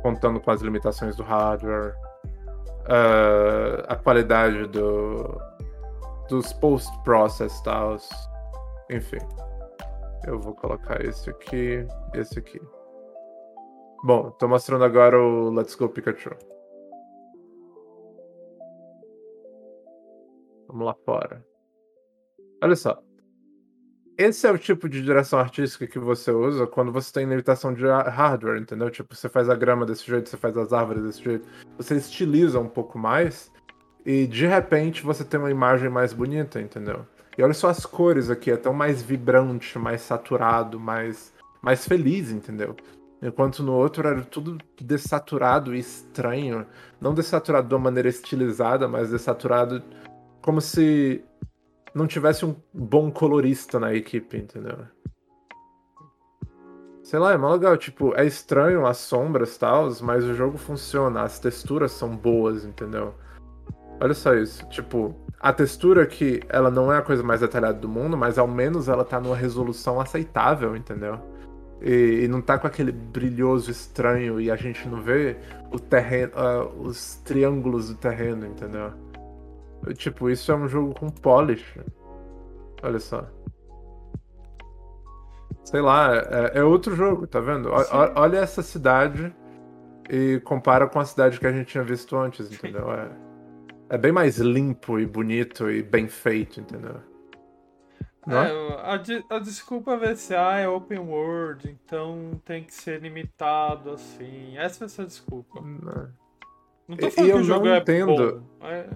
contando com as limitações do hardware, ah, a qualidade do, dos post-process tals, enfim. Eu vou colocar esse aqui, esse aqui. Bom, tô mostrando agora o Let's Go Pikachu. Vamos lá fora. Olha só. Esse é o tipo de direção artística que você usa quando você tem limitação de ha- hardware, entendeu? Tipo, você faz a grama desse jeito, você faz as árvores desse jeito. Você estiliza um pouco mais e de repente você tem uma imagem mais bonita, entendeu? E olha só as cores aqui, é tão mais vibrante, mais saturado, mais, mais feliz, entendeu? Enquanto no outro era tudo dessaturado e estranho. Não dessaturado de uma maneira estilizada, mas dessaturado como se não tivesse um bom colorista na equipe, entendeu? Sei lá, é mó legal. Tipo, é estranho as sombras e tal, mas o jogo funciona, as texturas são boas, entendeu? Olha só isso. Tipo, a textura aqui, ela não é a coisa mais detalhada do mundo, mas ao menos ela tá numa resolução aceitável, entendeu? E, e não tá com aquele brilhoso estranho e a gente não vê o terreno, ah, os triângulos do terreno, entendeu? Tipo, isso é um jogo com polish. Olha só. Sei lá, é, é outro jogo, tá vendo? O- o- olha essa cidade e compara com a cidade que a gente tinha visto antes, entendeu? É, é bem mais limpo e bonito e bem feito, entendeu? Não é? É, a, de- a desculpa vai ser, ah, é open world, então tem que ser limitado, assim. Essa vai ser a desculpa. Não. Não tô E- falando e que eu o jogo não é entendo. bom. É,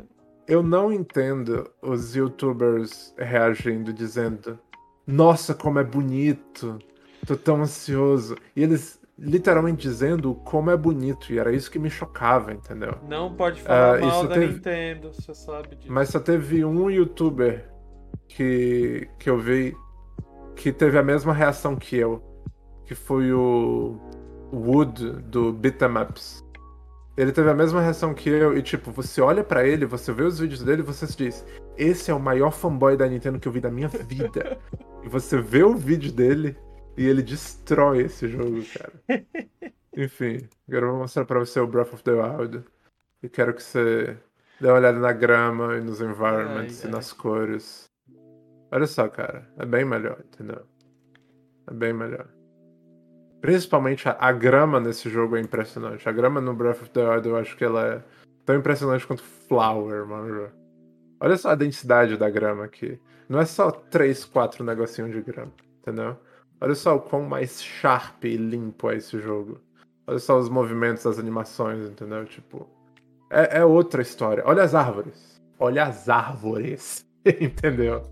Eu não entendo os youtubers reagindo, dizendo: Nossa, como é bonito, tô tão ansioso. E eles literalmente dizendo como é bonito, e era isso que me chocava, entendeu? não pode falar Ah, mal da teve- Nintendo, você sabe disso. Mas só teve um youtuber que, que eu vi que teve a mesma reação que eu, que foi o Wood do Beat'em Ups. Ele teve a mesma reação que eu, e tipo, você olha pra ele, você vê os vídeos dele e você se diz: Esse é o maior fanboy da Nintendo que eu vi da minha vida. e você vê o vídeo dele e ele destrói esse jogo, cara. Enfim, agora eu vou mostrar pra você o Breath of the Wild. E quero que você dê uma olhada na grama e nos environments Ai, e ai. nas cores. Olha só, cara. É bem melhor, entendeu? É bem melhor. Principalmente a, a grama nesse jogo é impressionante. A grama no Breath of the Wild eu acho que ela é tão impressionante quanto Flower, mano. Olha só a densidade da grama aqui. Não é só 3, 4 negocinhos de grama, entendeu? Olha só o quão mais sharp e limpo é esse jogo. Olha só os movimentos, as animações, entendeu? Tipo. É, é outra história. Olha as árvores. Olha as árvores. entendeu?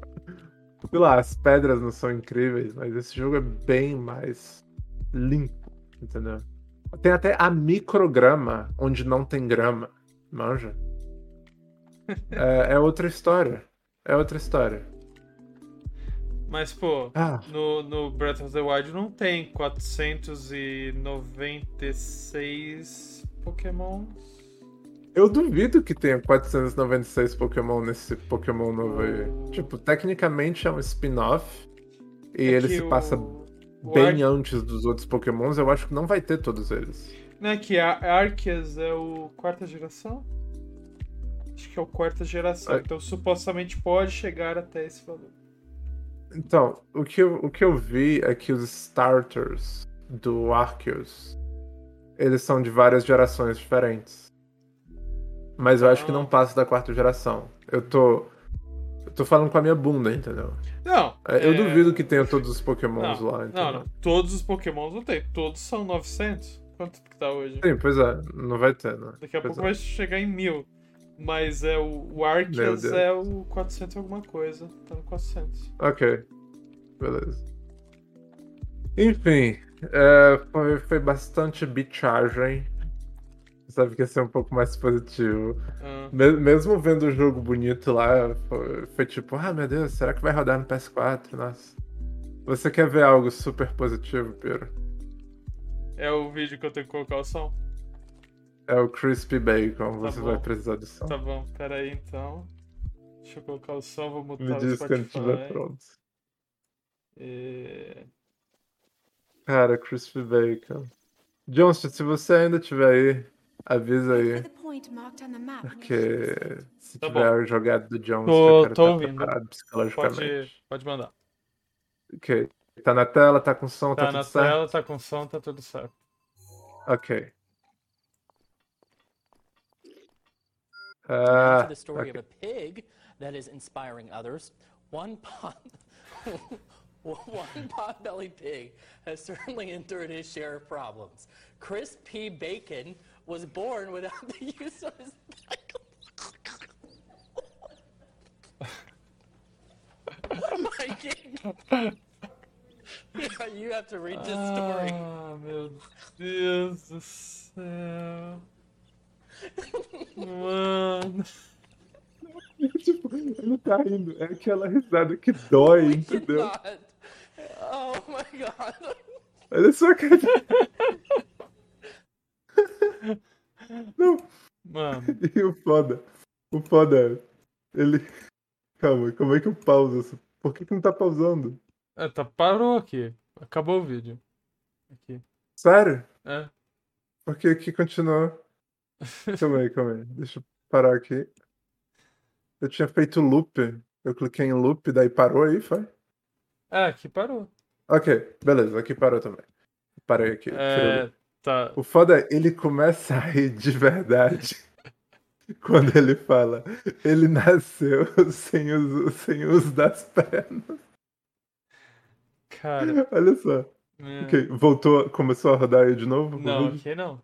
Sei lá, as pedras não são incríveis, mas esse jogo é bem mais limpo, entendeu? Tem até a micrograma onde não tem grama. Manja. É, é outra história. É outra história. Mas, pô, Ah, no, no Breath of the Wild não tem 496 Pokémons. eu duvido que tenha 496 Pokémon nesse Pokémon novo aí. Tipo, tecnicamente é um spin-off. E É ele se passa o bem Ar- antes dos outros Pokémons. Eu acho que não vai ter todos eles. Não é que a Arceus é o quarta geração? Acho que é o quarta geração, É. então supostamente pode chegar até esse valor. Então, o que, eu, o que eu vi é que os starters do Arceus, eles são de várias gerações diferentes. Mas eu acho que não Ah. passa da quarta geração. Eu tô. Eu tô falando com a minha bunda, entendeu? Não. É, Eu é- duvido que tenha todos os pokémons Não, lá, entendeu? não, não. Todos os Pokémons não tem. Todos são 900. Quanto que tá hoje? Sim, pois é, não vai ter, né? Daqui a Pois pouco é. vai chegar em 1000. Mas é o, o Arceus é o 400 e alguma coisa. Tá no 400. Ok, beleza. Enfim, é, foi, foi bastante bichagem. Sabe que ia ser um pouco mais positivo. Ah, Me- Mesmo vendo o jogo bonito lá, foi, foi tipo, ah meu Deus, será que vai rodar no PS4? Nossa. Você quer ver algo super positivo, Pedro? é o vídeo que eu tenho que colocar o som? É o Crispy Bacon, você bom. vai precisar do som. Tá bom, pera aí então. Deixa eu colocar o som, vou mutar Me o diz quando Spotify. estiver pronto. É, Cara, Crispy Bacon. Johnston, se você ainda estiver aí, avisa aí. Porque se Tá tiver jogado do Johnston, Tô- eu quero tô estar ouvindo. preparado psicologicamente. Pode, pode mandar. Ok. Tá na tela, tá com som, tá, Tá na tudo certo? tela, tá com som, tá tudo certo. Ok. To the story ok. of a pig that is inspiring others. One pot, one pot-bellied pig has certainly endured his share of problems. Chris P. Bacon was born without the use of his. what am I getting? Yeah, you have to read this story. Ah, meu Deus do céu. Mano. tipo, ele tá rindo. É aquela risada que dói, entendeu? Oh my god. Olha só cara. Não, Mano. e o foda. O foda é. Ele. Calma, como é que eu pauso isso? Por que, que não tá pausando? É, tá, parou aqui. Acabou o vídeo. Aqui. Sério? É. Porque aqui continuou. Calma aí, calma aí. Deixa eu parar aqui. Eu tinha feito loop. Eu cliquei em loop, daí parou aí, foi? É, aqui parou. Ok, beleza, aqui parou também. Parei aqui. É, tá. O foda é, ele começa a rir de verdade quando ele fala. Ele nasceu sem o, sem o uso das pernas. Cara. Olha só. é. Ok, voltou, começou a rodar aí de novo? Não, aqui não.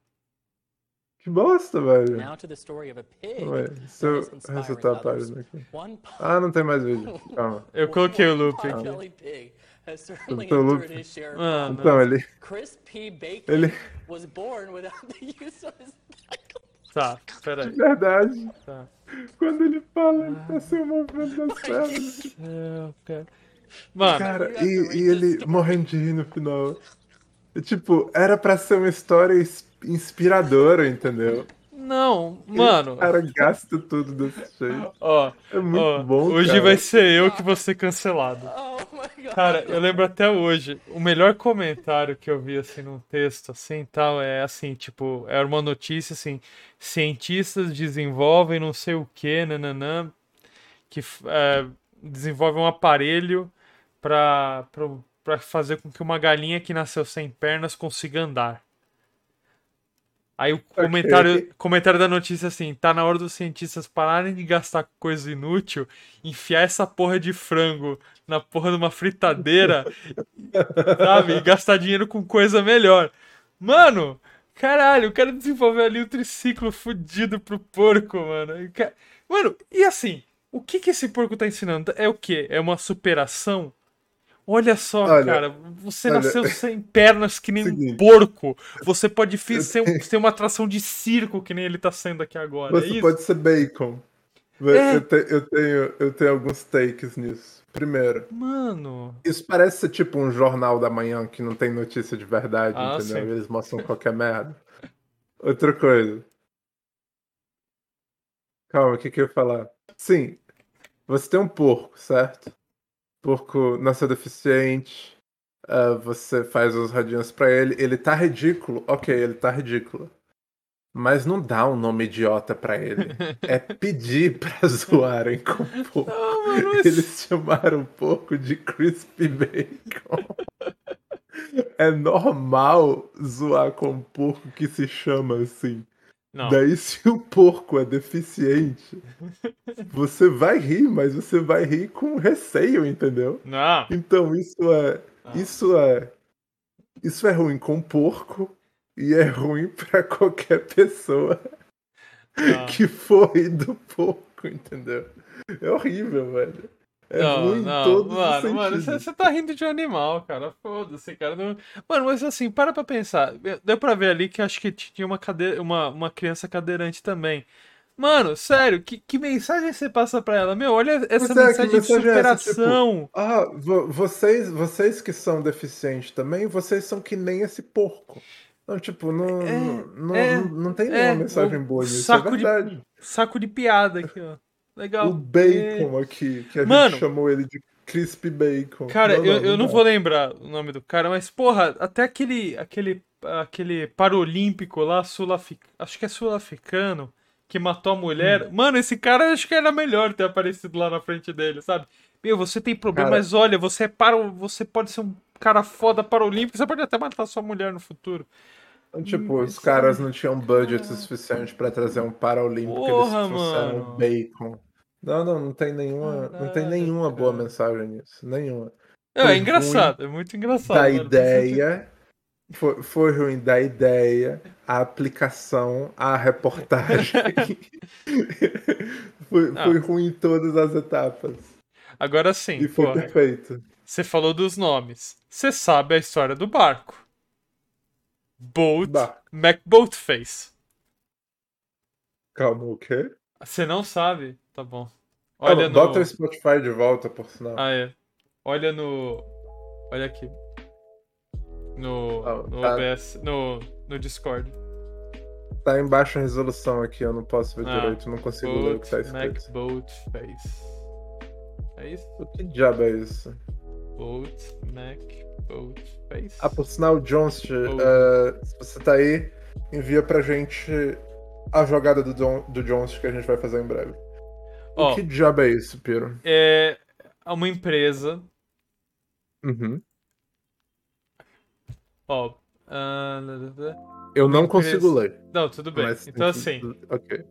Que bosta, velho. Now to the story of a pig. Ué, se eu resetar a página aqui. Ah, não tem mais vídeo. Calma. Eu coloquei o loop aqui. Então, loop. Ah. Então, ele. Chris P. Bacon Ele- was born without the use of his Tá, peraí. Verdade. Tá. Quando ele fala, ele tá sem o movimento das pernas. É, cara. Mano, Cara, e, e ele morrendo de rir no final. E, tipo, era pra ser uma história ins- inspiradora, entendeu? não, mano. O cara gasta tudo desse jeito. Ó, É muito ó, bom, hoje cara. vai ser eu que vou ser cancelado. Oh my god. Cara, eu lembro até hoje, o melhor comentário que eu vi assim num texto assim, tal, é assim, tipo, era uma notícia assim, cientistas desenvolvem não sei o que, nananã, que é, desenvolve um aparelho pra, pra, pra fazer com que uma galinha que nasceu sem pernas consiga andar. Aí o comentário, comentário da notícia assim, tá na hora dos cientistas pararem de gastar coisa inútil, enfiar essa porra de frango na porra de uma fritadeira, sabe? E gastar dinheiro com coisa melhor. Mano, caralho, o cara desenvolveu ali um triciclo fudido pro porco, mano. Mano, e assim, o que que esse porco tá ensinando? É o quê? É uma superação? Olha só, Olha, cara, você olha, nasceu sem pernas que nem um seguinte. porco. Você pode ser, um- ser uma atração de circo que nem ele tá sendo aqui agora. é Você isso? pode ser bacon. É. Eu, te- eu tenho, eu tenho alguns takes nisso. Primeiro, Mano. isso parece ser tipo um jornal da manhã que não tem notícia de verdade, Ah, entendeu? sim. Eles mostram qualquer merda. Outra coisa. Calma, o que, que eu ia falar? Sim, você tem um porco, certo? Porco nasceu deficiente, ah, você faz os radinhos pra ele, ele tá ridículo, ok, ele tá ridículo. Mas não dá um nome idiota pra ele. É pedir pra zoarem com o porco. Não, mas- Eles chamaram o porco de Crispy Bacon. É normal zoar com um porco que se chama assim. Não. Daí, se o porco é deficiente, você vai rir, mas você vai rir com receio, entendeu? Não. Então isso é. Ah. Isso é. Isso é ruim com o porco e é ruim pra qualquer pessoa Não. que foi do porco, entendeu? É horrível, velho. É não, ruim não, todos mano, mano, você tá rindo de um animal, cara. Foda-se, cara. Não... Mano, mas assim, para pra pensar. Deu pra ver ali que acho que tinha uma, cade... uma, uma criança cadeirante também. Mano, sério, que, que mensagem você passa pra ela? Meu, olha essa é, mensagem de mensagem é essa? Tipo, superação. Ah, vo- vocês, vocês que são deficientes também, vocês são que nem esse porco. Não, tipo, não, É, não, é, não, não tem é, nenhuma mensagem boa nisso, saco é de- verdade. Saco de piada aqui, ó. Legal. O bacon aqui, que a Mano. gente chamou ele de crispy bacon. Cara, Não, eu, eu não dá. vou lembrar o nome do cara, mas porra, até aquele aquele aquele paralímpico lá, sul-africano, acho que é sul-africano, que matou a mulher. Hum. Mano, esse cara acho que era melhor ter aparecido lá na frente dele, sabe? Meu, você tem problema, Cara- mas olha, você é para, você pode ser um cara foda paralímpico, você pode até matar sua mulher no futuro. Então, Tipo, Hum, os caras não tinham budget suficiente pra trazer um Paralímpico, Porra, eles trouxeram mano. bacon. Não, não, não tem nenhuma, não tem nenhuma boa cara. mensagem nisso, nenhuma. É, Foi é engraçado, é muito engraçado. da ter- ideia, foi, foi ruim da ideia, a aplicação, a reportagem. foi, Ah. foi ruim em todas as etapas. Agora sim, E foi pô, perfeito. você falou dos nomes. Você sabe a história do barco. Boat Bah, McBoatface. calma, o quê? Você não sabe? Tá bom. Olha Olha no. Bota o Spotify de volta, por sinal. Ah, é. Olha no. Olha aqui. No. Ah, No tá. OBS. No. No Discord. Tá em baixa resolução aqui, eu não posso ver Ah, direito, não consigo ler o que tá escrito. McBoatface. É isso? O que diabo é isso? Boat McBoatface. Ah, por sinal, Jones, Oh. eh, se você tá aí, envia pra gente a jogada do, Don, do Jones que a gente vai fazer em breve. Ó, O que diabo é isso, Piro? é uma empresa. Uhum. Ó. lá, lá. Eu não empresa. consigo ler. Não, tudo bem. mas Então, assim. Ok.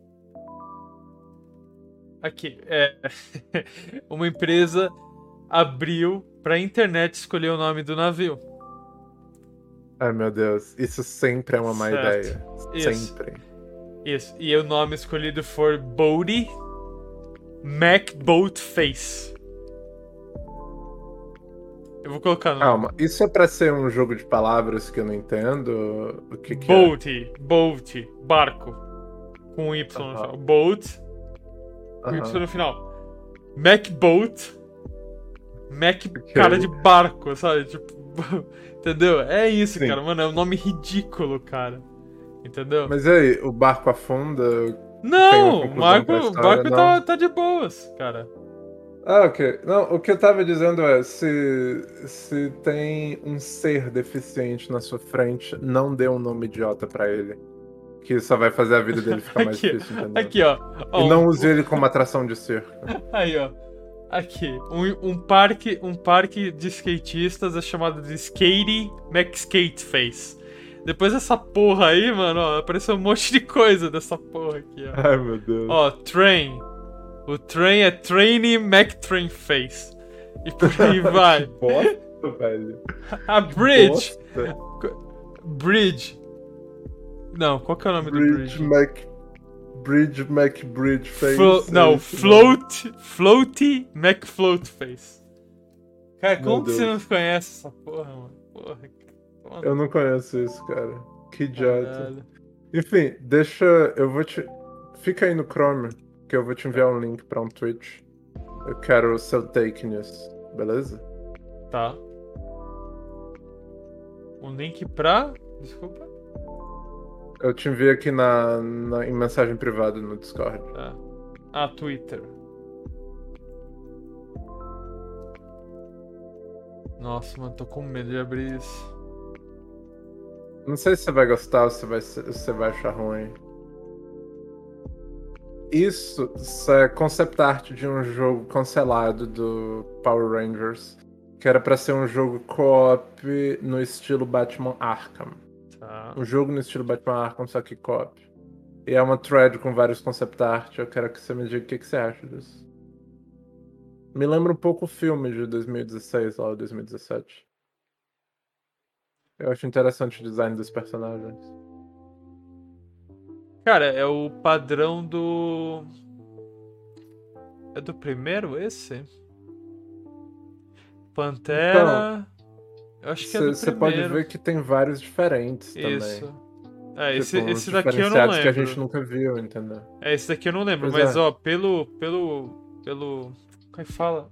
Aqui, é. uma empresa abriu pra internet escolher o nome do navio. Ai meu Deus, isso sempre é uma má Certo. ideia. Isso. Sempre. Isso. E o nome escolhido for Bodie MacBoatface. Eu vou colocar no Calma, isso é pra ser um jogo de palavras que eu não entendo? O que, que é? Boat, boat, barco. Com um Y no Aham. final. Boat, com Aham. Y no final. Macboat. Mac, cara de barco, sabe? Tipo, entendeu? É isso, Sim. cara. Mano, é um nome ridículo, cara. Entendeu? Mas e aí, o barco afunda? não, o barco, história, barco tá, não? tá de boas, cara. Ah, ok. Não, o que eu tava dizendo é, se, se tem um ser deficiente na sua frente, não dê um nome idiota pra ele. Que só vai fazer a vida dele ficar mais Aqui, difícil, entendeu? Aqui, ó. Ó, E não use ele como atração de circo. Aí, ó. Aqui, um, um parque, um parque de skatistas é chamado de Skate McSkateface. Depois dessa porra aí, mano, ó, apareceu um monte de coisa dessa porra aqui, ó. Ai, meu Deus. Ó, Train. O Train é Trainee McTrainface. E por aí vai. Que bosta, velho. A Bridge. Bridge. Não, qual que é o nome Bridge do Bridge? Mac... Bridge Mac Bridge Face. Flo- não, Float. Floaty McFloatface. Cara, Meu como que você Deus. não conhece essa porra, mano? Porra. não. Eu não conheço isso, cara. Que idiota. Enfim, deixa. Eu vou te. Fica aí no Chrome, que eu vou te enviar um link pra um tweet. Eu quero o seu take nisso, beleza? Tá. Um link pra. Desculpa. Eu te envio aqui na, na- em mensagem privada no Discord. Tá. Ah, Twitter. Nossa, mano, tô com medo de abrir isso. Não sei se você vai gostar ou se vai, se você vai achar ruim. Isso, isso é concept art de um jogo cancelado do Power Rangers. Que era pra ser um jogo co-op no estilo Batman Arkham. Um jogo no estilo Batman Arkham, só que co-op. E é uma thread com vários concept art. Eu quero que você me diga o que, que você acha disso. Me lembra um pouco o filme de 2016, lá, ou 2017. Eu acho interessante o design dos personagens. Cara, é o padrão do. É do primeiro esse? Pantera. Eu acho que é do Você primeiro. pode ver que tem vários diferentes Isso. também. É, esse, Tipo, esse daqui eu não lembro. que a gente nunca viu, entendeu? É, esse daqui eu não lembro, Pois mas é. ó, pelo. pelo. pelo. Como é que fala?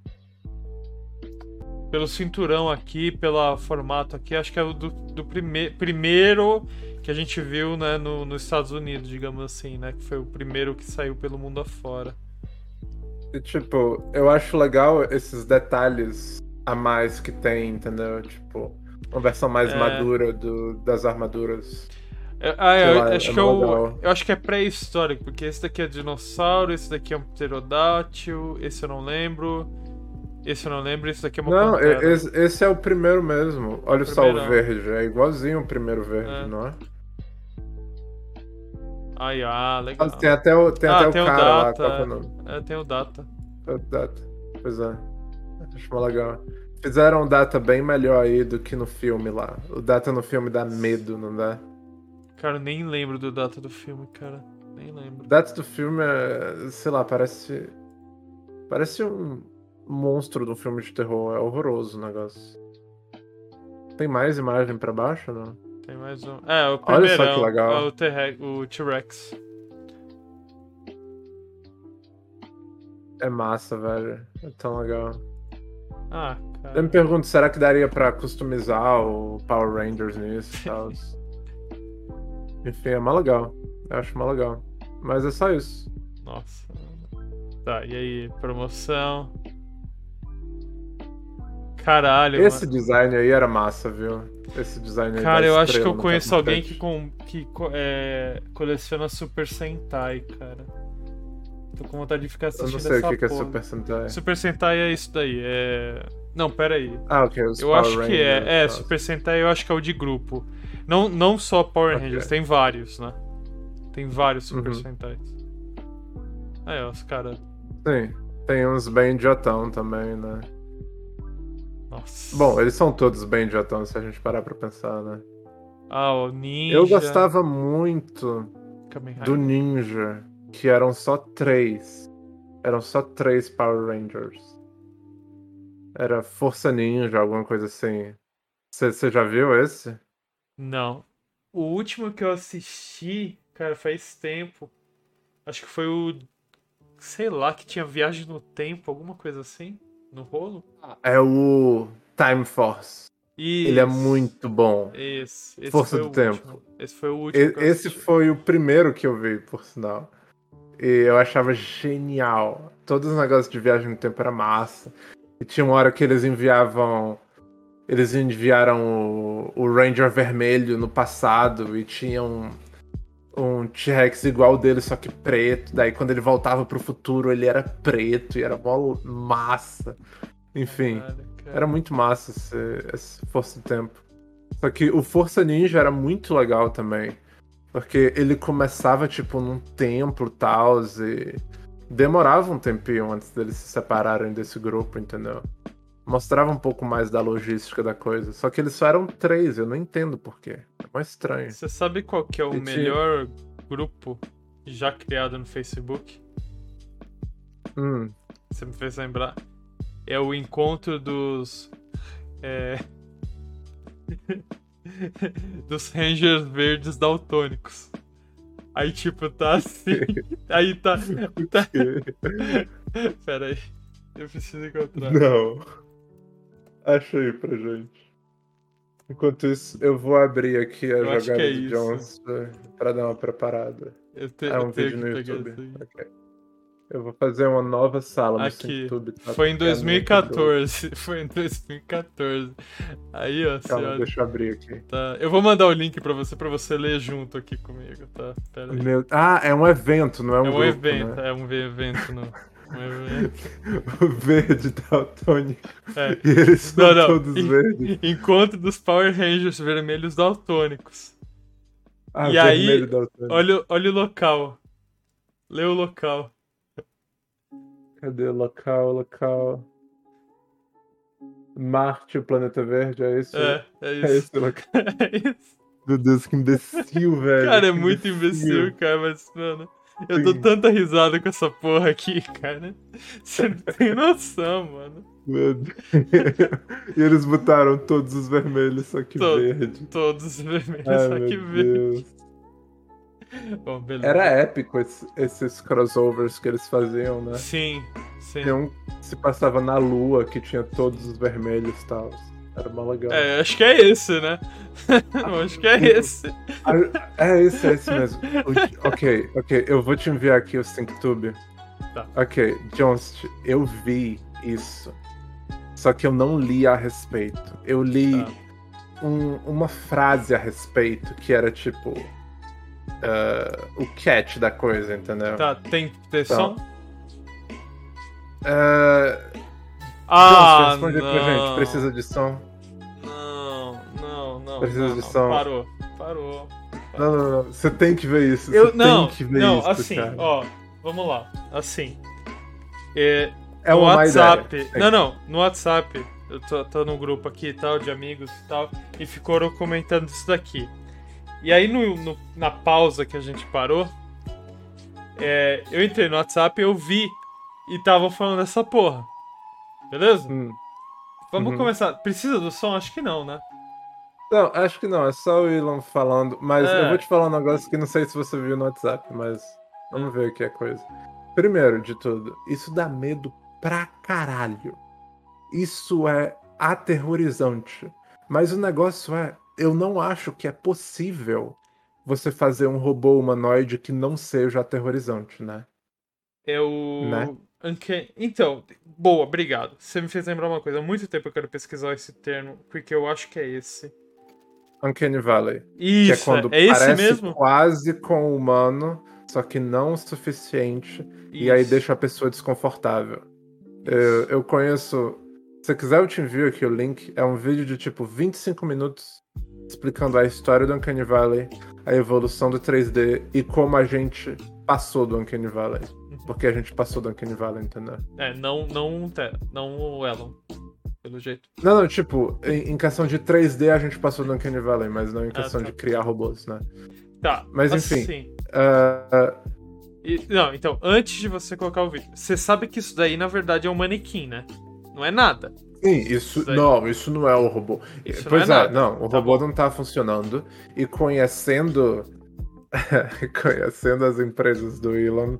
Pelo cinturão aqui, pelo formato aqui, acho que é o do, do prime primeiro que a gente viu, né, no, nos Estados Unidos, digamos assim, né? Que foi o primeiro que saiu pelo mundo afora. E, tipo, eu acho legal esses detalhes a mais que tem, entendeu? Tipo, uma versão mais É. madura do, das armaduras. É, Ah, eu, lá, acho é que é o, legal. eu acho que é pré-histórico, porque esse daqui é dinossauro, esse daqui é um pterodátil, esse eu não lembro, esse eu não lembro, esse daqui é uma Não, pantera. esse, esse é o primeiro mesmo. Olha só o verde, é igualzinho o primeiro verde, É. não é? Ai, ah, legal. Tem até o, tem Ah, até tem o o cara lá, data, qual que é o nome? É, tem o data. O Data. Pois é. Acho mó legal. Fizeram um data bem melhor aí do que no filme lá. O data no filme dá medo, não dá? Cara, nem lembro do data do filme, cara. Nem lembro. Data do filme é. sei lá, parece. Parece um monstro de um filme de terror. É horroroso o negócio. Tem mais imagem pra baixo, não? Tem mais um. É, o Olha primeiro. só que legal. É o T-Rex- o T-Rex. É massa, velho. É tão legal. Ah, Eu cara. me pergunto, será que daria pra customizar o Power Rangers nisso e tal? Enfim, é mó legal. Eu acho mó legal. Mas é só isso. Nossa. Tá, e aí? Promoção. Caralho, Esse mano. design aí era massa, viu? Esse design aí Cara, eu acho que eu conheço alguém que, com, que é, coleciona Super Sentai, cara. Tô com vontade de ficar Eu assistindo não sei o essa que, que é. Super Sentai. Super Sentai é isso daí, é... Não, pera aí. Ah, ok. Os Eu Power acho que Rangers, é. É, tá. Super Sentai eu acho que é o de grupo. Não, não só Power. Rangers, tem vários, né? Tem vários Super Uhum. Sentais. Aí, ó, os caras. Sim. Tem uns bem idiotão também, né? Nossa. Bom, eles são todos bem idiotões se a gente parar pra pensar, né? Ah, o Ninja. Eu gostava muito do Ninja, que eram só três. Eram só três Power Rangers. Era Força Ninja, alguma coisa assim. Você já viu esse? Não. O último que eu assisti, cara, faz tempo. Acho que foi o. Sei lá, que tinha viagem no tempo, alguma coisa assim. No rolo? É o Time Force. Ele é Isso. muito bom. Esse. esse Força do Tempo. último. Esse foi o último. E- Esse foi o primeiro que eu vi, por sinal. E eu achava genial. Todos os negócios de viagem no tempo era massa. E tinha uma hora que eles enviavam. Eles enviaram o, o Ranger vermelho no passado e tinha um, um T-Rex igual dele, só que preto. Daí quando ele voltava pro futuro, ele era preto e era mó massa. Enfim. Cara, cara. Era muito massa esse, esse Força do Tempo. Só que o Força Ninja era muito legal também. Porque ele começava, tipo, num templo e tal, e demorava um tempinho antes deles se separarem desse grupo, entendeu? Mostrava um pouco mais da logística da coisa. Só que eles só eram três, eu não entendo por quê. É mais estranho. Você sabe qual que é o E melhor grupo já criado no Facebook? Hum, Você me fez lembrar. É o encontro dos. É... dos Rangers verdes daltônicos. Aí, tipo, tá assim. Aí tá. tá... Pera aí. Eu preciso encontrar. não. Achei pra gente. Enquanto isso, eu vou abrir aqui a Eu jogada é de. Jones pra- dar uma preparada. Eu, te, É um vídeo no YouTube. aí. Ok. Eu vou fazer uma nova sala no Aqui. YouTube. tá? Foi em Porque a minha quebrou. 2014. Foi em 2014. Aí, ó, Calma, olha. deixa eu abrir aqui. Tá. Eu vou mandar o link pra você, pra você ler junto aqui comigo, tá? Pera aí. Meu- Ah, é um evento, não é um É um grupo, evento, né? é um evento, não. O verde daltônico. É. E eles são Não, não. todos En- verdes. Encontro dos Power Rangers vermelhos daltônicos. Ah, E aí, daltônico. Olha, olha o local. Lê o local. Cadê? Local, local. Marte, o planeta verde, é isso? É, é É isso. esse local. É isso. Meu Deus, que imbecil, velho. Cara, é que muito imbecil, cara, mas, mano. Eu dou tanta risada com essa porra aqui, cara. Você não tem noção, mano. Meu Deus. e eles botaram todos os vermelhos, só que Todo- verde. Todos os vermelhos, Ai, só que meu verde. Bom. Era épico esse- esses crossovers que eles faziam, né? Sim, sim. Tem um que se passava na lua, que tinha todos os vermelhos e tal. Era mó legal. É, acho que é esse, né? Acho que é esse. Ah, É esse, é esse mesmo. Ok, ok, eu vou te enviar aqui o SyncTube. Tá. Ok, Johnst, eu vi isso. Só que eu não li a respeito. Eu li Tá. um- uma frase a respeito que era tipo. Ah, o catch da coisa, entendeu? Tá, tem ter Tá. som? Ah, Ah, Johnst, responde não. pra gente, precisa de som? Não, não, não. Precisa não, de não. som. Parou, parou. Não, não, não. Você tem que ver isso. Eu, não, tem que ver não, isso, assim, cara. ó, vamos lá. Assim. É, É no WhatsApp. Sim. Não, não, no WhatsApp. Eu tô, tô num grupo aqui e tal, de amigos e tal, e ficaram comentando isso daqui. E aí, no, no- na pausa que a gente parou, é, eu entrei no WhatsApp, eu vi e estavam falando dessa porra. Beleza? Hum. Vamos Uhum. começar. Precisa do som? Acho que não, né? Não, acho que não, é só o Elon falando. Mas É. eu vou te falar um negócio que não sei se você viu no WhatsApp, mas vamos ver o que é coisa. Primeiro de tudo, isso dá medo pra caralho. Isso é aterrorizante. Mas o negócio é, eu não acho que é possível você fazer um robô humanoide que não seja aterrorizante, né? É o. Né? Uncanny- Então, boa, obrigado. Você me fez lembrar uma coisa. Há muito tempo eu quero pesquisar esse termo, porque eu acho que é esse. Uncanny Valley. Isso, que é quando é esse mesmo? quase com o humano, só que não o suficiente. E aí Isso. deixa a pessoa desconfortável. Eu, eu conheço. Se você quiser, eu te envio aqui o link. É um vídeo de tipo 25 minutos explicando a história do Uncanny Valley, a evolução do 3D e como a gente passou do Uncanny Valley. Porque a gente passou do Uncanny Valley, entendeu? É, não, não, o Te- não o Elon. pelo jeito. Não, não, tipo, em, em questão de 3D a gente passou no Uncanny Valley, mas não em questão tá. de criar robôs, né? Tá. Mas, enfim. assim, Ah, e- não, então, antes de você colocar o vídeo, você sabe que isso daí, na verdade, é um manequim, né? Não é nada. Sim, isso. Isso. Não, isso não é o robô. Isso não pois é é, nada. não, o Tá robô bom. não tá funcionando. E conhecendo. conhecendo as empresas do Elon,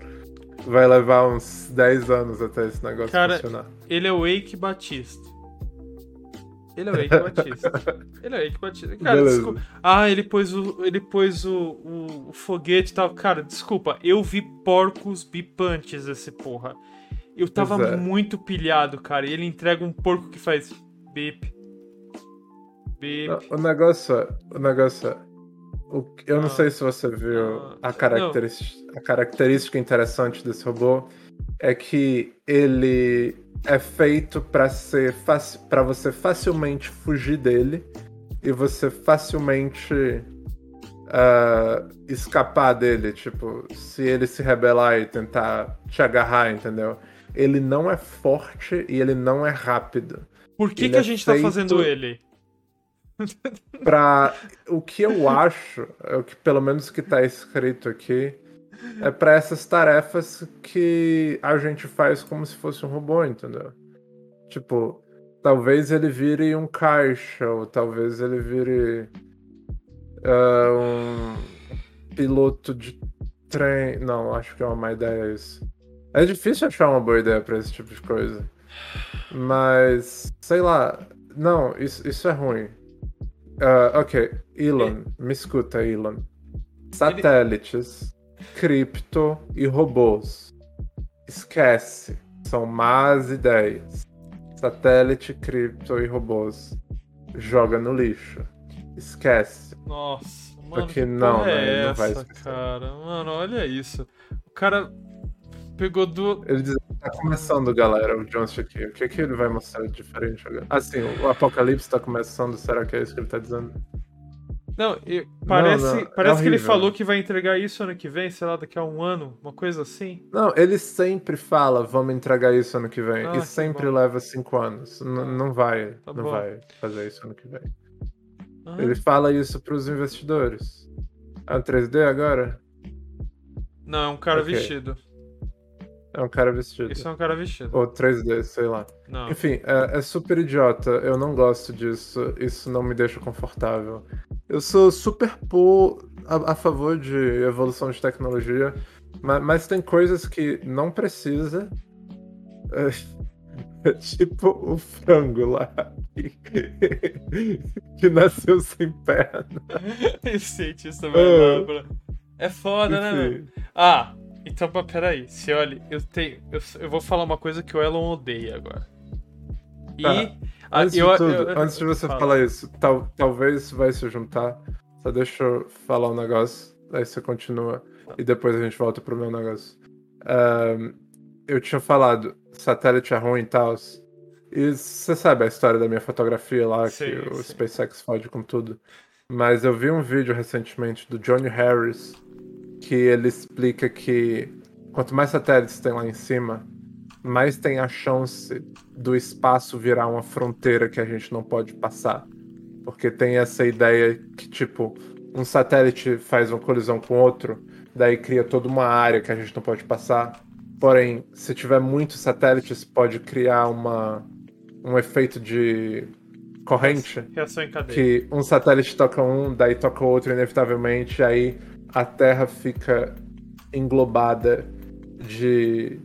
vai levar uns 10 anos até esse negócio Cara, funcionar. Ele é o Eike Batista. Ele é o Eike Batista. Ele é o Eike Batista. Cara, Beleza. desculpa. Ah, ele pôs o, ele pôs o, o, o foguete e tal. Cara, desculpa. Eu vi porcos bipantes esse porra. Eu tava é. muito pilhado, cara. E ele entrega um porco que faz bip. Bip. Não, O negócio é. O negócio é. o eu não Ah. sei se você viu Ah, a, característica, a característica interessante desse robô é que ele é feito para ser para você facilmente fugir dele e você facilmente ah, escapar dele, tipo, se ele se rebelar e tentar te agarrar, entendeu? Ele não é forte e ele não é rápido. Por que, ele que a é gente tá feito- fazendo ele? Pra o que eu acho, é o que pelo menos que tá escrito aqui, é pra essas tarefas que a gente faz como se fosse um robô, entendeu? Tipo, talvez ele vire um caixa, ou talvez ele vire ah, um piloto de trem. Não, acho que é uma má ideia isso. É difícil achar uma boa ideia pra esse tipo de coisa. Mas, sei lá. Não, isso, isso é ruim. Ah, ok, Elon, me escuta, Elon. Satélites, cripto e robôs. Esquece. São más ideias. Satélite, cripto e robôs. Joga no lixo. Esquece. Nossa, mano. Porque que não, né, é ele não vai essa, esquecer. cara? Mano, olha isso. O cara pegou duas. Ele diz tá começando, galera, o Johnson aqui. O que, que ele vai mostrar de diferente agora? Ah, sim, o Apocalipse tá começando. Será que é isso que ele tá dizendo? Não, parece, não, é parece que ele falou que vai entregar isso ano que vem, sei lá, daqui a um ano, uma coisa assim. Não, ele sempre fala, vamos entregar isso ano que vem. Ah, e que sempre bom. leva cinco anos. N- Ah, não vai, tá não bom. vai fazer isso ano que vem. Ah, Ele fala isso pros investidores. É um 3D agora? Não, é um cara Ok. vestido. É um cara vestido. Isso é um cara vestido. Ou 3D, sei lá. Não. Enfim, é, é super idiota. Eu não gosto disso. Isso não me deixa confortável. Eu sou super por, a, a favor de evolução de tecnologia, mas, mas tem coisas que não precisa. É, tipo o frango lá. Que, que nasceu sem perna. Esse cientista vai Ah. É foda, né? Enfim, Ah, então, mas peraí. Se olha, eu tenho. Eu, eu vou falar uma coisa que o Elon odeia agora. E. Tá. Antes de eu- tudo, eu- antes de você fala. falar isso, tal, talvez vai se juntar. Só deixa eu falar um negócio, aí você continua e depois a gente volta pro meu negócio. Ahn, eu tinha falado, satélite é ruim e tal. E você sabe a história da minha fotografia lá, Sim, que o sim. SpaceX fode com tudo. Mas eu vi um vídeo recentemente do Johnny Harris que ele explica que quanto mais satélites tem lá em cima, mais tem a chance do espaço virar uma fronteira que a gente não pode passar. Porque tem essa ideia que, tipo, um satélite faz uma colisão com outro, daí cria toda uma área que a gente não pode passar. Porém, se tiver muitos satélites, pode criar uma, um efeito de corrente Reação em cadeia. que um satélite toca um, daí toca o outro inevitavelmente, aí a Terra fica englobada de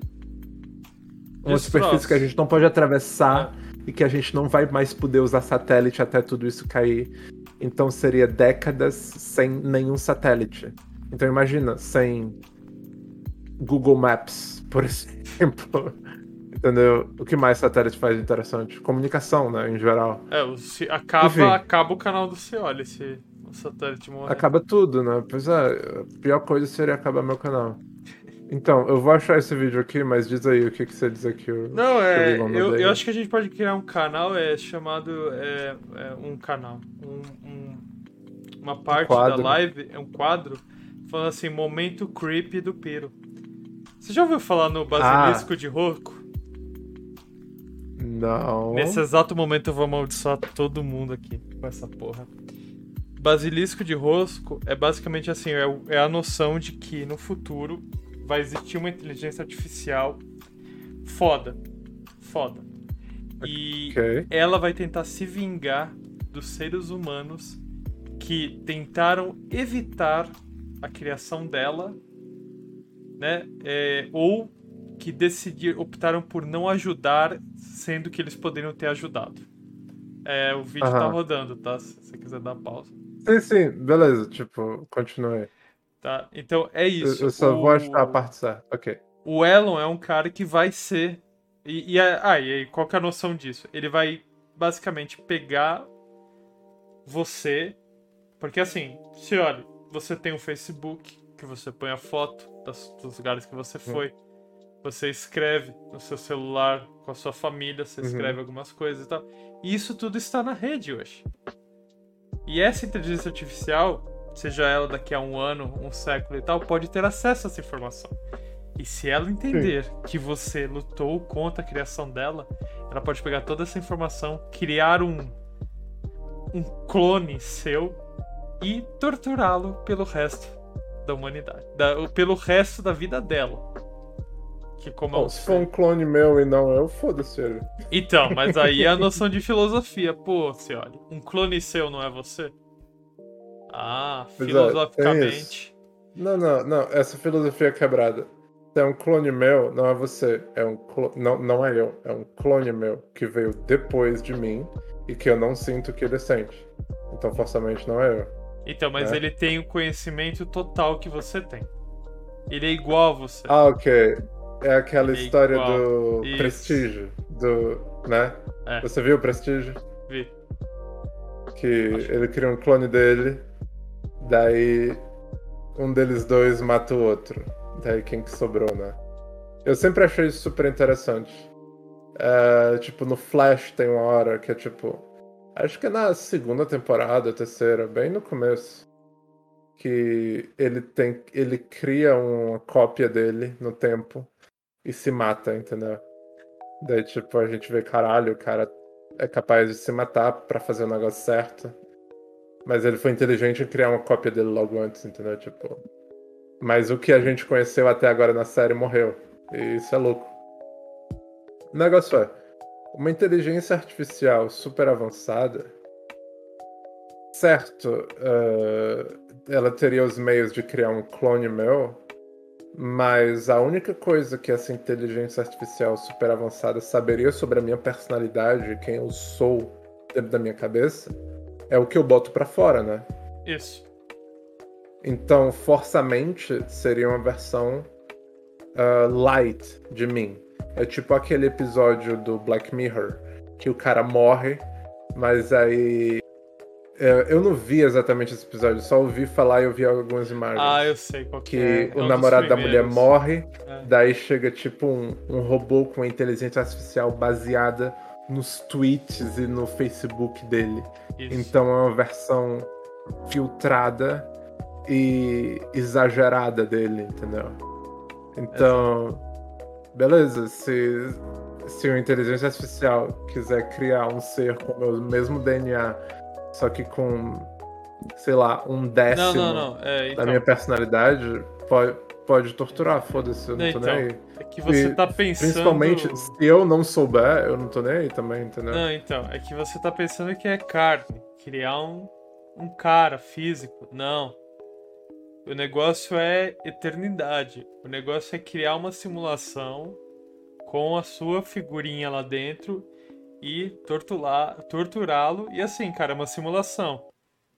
uma Destroço. superfície que a gente não pode atravessar e que a gente não vai mais poder usar satélite até tudo isso cair. Então seria décadas sem nenhum satélite. Então imagina, sem Google Maps, por exemplo. Entendeu? O que mais satélite faz interessante? Comunicação, né, em geral. É, acaba, Enfim. acaba o canal do Cioli se o satélite morrer. Acaba tudo, né? Pois é, a pior coisa seria acabar meu canal. Então, eu vou achar esse vídeo aqui, mas diz aí o que, que você diz aqui. o- Não, é. Eu, eu acho que a gente pode criar um canal é, chamado. É, é, um canal. Um, um- uma parte da quadro. live, é um quadro, falando assim: Momento creepy do Piro. Você já ouviu falar no basilisco Ah. de Roco? Não. Nesse exato momento eu vou amaldiçoar todo mundo aqui com essa porra. Basilisco de rosco é basicamente assim, é, é a noção de que no futuro vai existir uma inteligência artificial foda. Foda. E Ok. ela vai tentar se vingar dos seres humanos que tentaram evitar a criação dela, né? É, ou que decidir, optaram por não ajudar, sendo que eles poderiam ter ajudado. É, o vídeo tá Aham. rodando, tá? Se você quiser dar pausa. Sim, sim, beleza. Tipo, continue. Tá? Então é Eu, isso. eu só vou O- achar a parte certa. Ok. O Elon é um cara que vai ser. E, e, a- ah, e aí, qual que é a noção disso? Ele vai basicamente pegar você. Porque assim, se olha, você tem um Facebook, que você põe a foto das- dos lugares que você foi. Você escreve no seu celular com a sua família, você Uhum. escreve algumas coisas e tal. E isso tudo está na rede hoje. E essa inteligência artificial, seja ela daqui a um ano, um século e tal, pode ter acesso a essa informação. E se ela entender que você lutou contra a criação dela, ela pode pegar toda essa informação, criar um um clone seu e torturá-lo pelo resto da humanidade, da- pelo resto da vida dela. Que como é Bom, um se for um clone meu e não eu, foda-se ele. Então, mas aí é a noção de filosofia. Pô, se olha, um clone seu não é você? Ah, Pois é, filosoficamente. Não, não, não. Essa filosofia é quebrada. Se é um clone meu, não é você. É um clo... não, não é eu. É um clone meu que veio depois de mim e que eu não sinto que ele sente. Então, forçamente, não é eu. Então, mas É. ele tem o conhecimento total que você tem. Ele é igual a você. Ah, ok. É aquela é história igual. do Isso. prestígio. Do. né? É. Você viu o prestígio? Vi. Que ele cria um clone dele, daí um deles dois mata o outro. Daí quem que sobrou, né? Eu sempre achei isso super interessante. É, tipo, no Flash tem uma hora que é tipo. Acho que é na segunda temporada, terceira, bem no começo. Que ele tem. ele cria uma cópia dele no tempo e se mata, entendeu? Daí, tipo, a gente vê, caralho, o cara é capaz de se matar pra fazer o negócio certo. Mas ele foi inteligente em criar uma cópia dele logo antes, entendeu? Tipo. Mas o que a gente conheceu até agora na série morreu. E isso é louco. O negócio é. Uma inteligência artificial super avançada. Certo, eh, ela teria os meios de criar um clone meu. Mas a única coisa que essa inteligência artificial super avançada saberia sobre a minha personalidade, quem eu sou dentro da minha cabeça, é o que eu boto pra fora, né? Isso. Então, forçamente, seria uma versão ah, light de mim. É tipo aquele episódio do Black Mirror, que o cara morre, mas aí. É, Eu não vi exatamente esse episódio, só ouvi falar e eu vi algumas imagens. Ah, eu sei qual que, que é. É o namorado da mulher morre, É. daí chega tipo um, um robô com inteligência artificial baseada nos tweets e no Facebook dele. Isso. Então é uma versão filtrada e exagerada dele, entendeu? Então, beleza, se, se uma inteligência artificial quiser criar um ser com o mesmo DNA, só que com, sei lá, um Não, décimo não, não. É, da então, minha personalidade, pode, pode torturar, foda-se, eu não tô Então, nem aí. é que você E, tá pensando. Principalmente, se eu não souber, eu não tô nem aí também, entendeu? Não, então, é que você tá pensando que é carne. Criar um, um cara físico. Não. O negócio é eternidade. O negócio é criar uma simulação com a sua figurinha lá dentro e torturá-lo. E assim, cara, é uma simulação.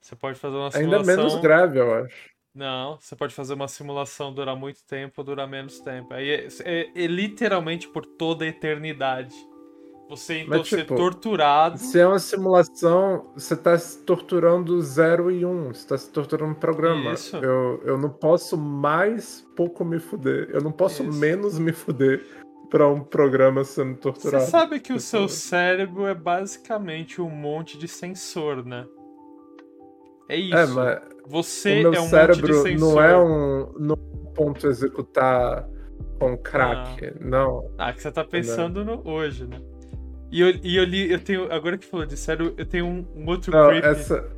Você pode fazer uma Ainda simulação. menos grave, eu acho. Não, você pode fazer uma simulação durar muito tempo ou durar menos tempo. Aí é, é- é literalmente por toda a eternidade. Você então Mas, ser tipo, torturado. Se é uma simulação, você tá se torturando zero e um. Você tá se torturando um programa. Isso. Eu, eu não posso mais pouco me fuder. Eu não posso Isso. menos me fuder pra um programa sendo Você torturado. sabe que o seu cérebro é basicamente um monte de sensor, né? É isso. É, mas Você o meu é um cérebro monte de sensor. não é um, não é ponto executar com crack. Não. Ah, que você tá pensando no hoje, né? E eu, e eu li, eu tenho. Agora que falou de sério, eu tenho um, um outro Não, creep. essa,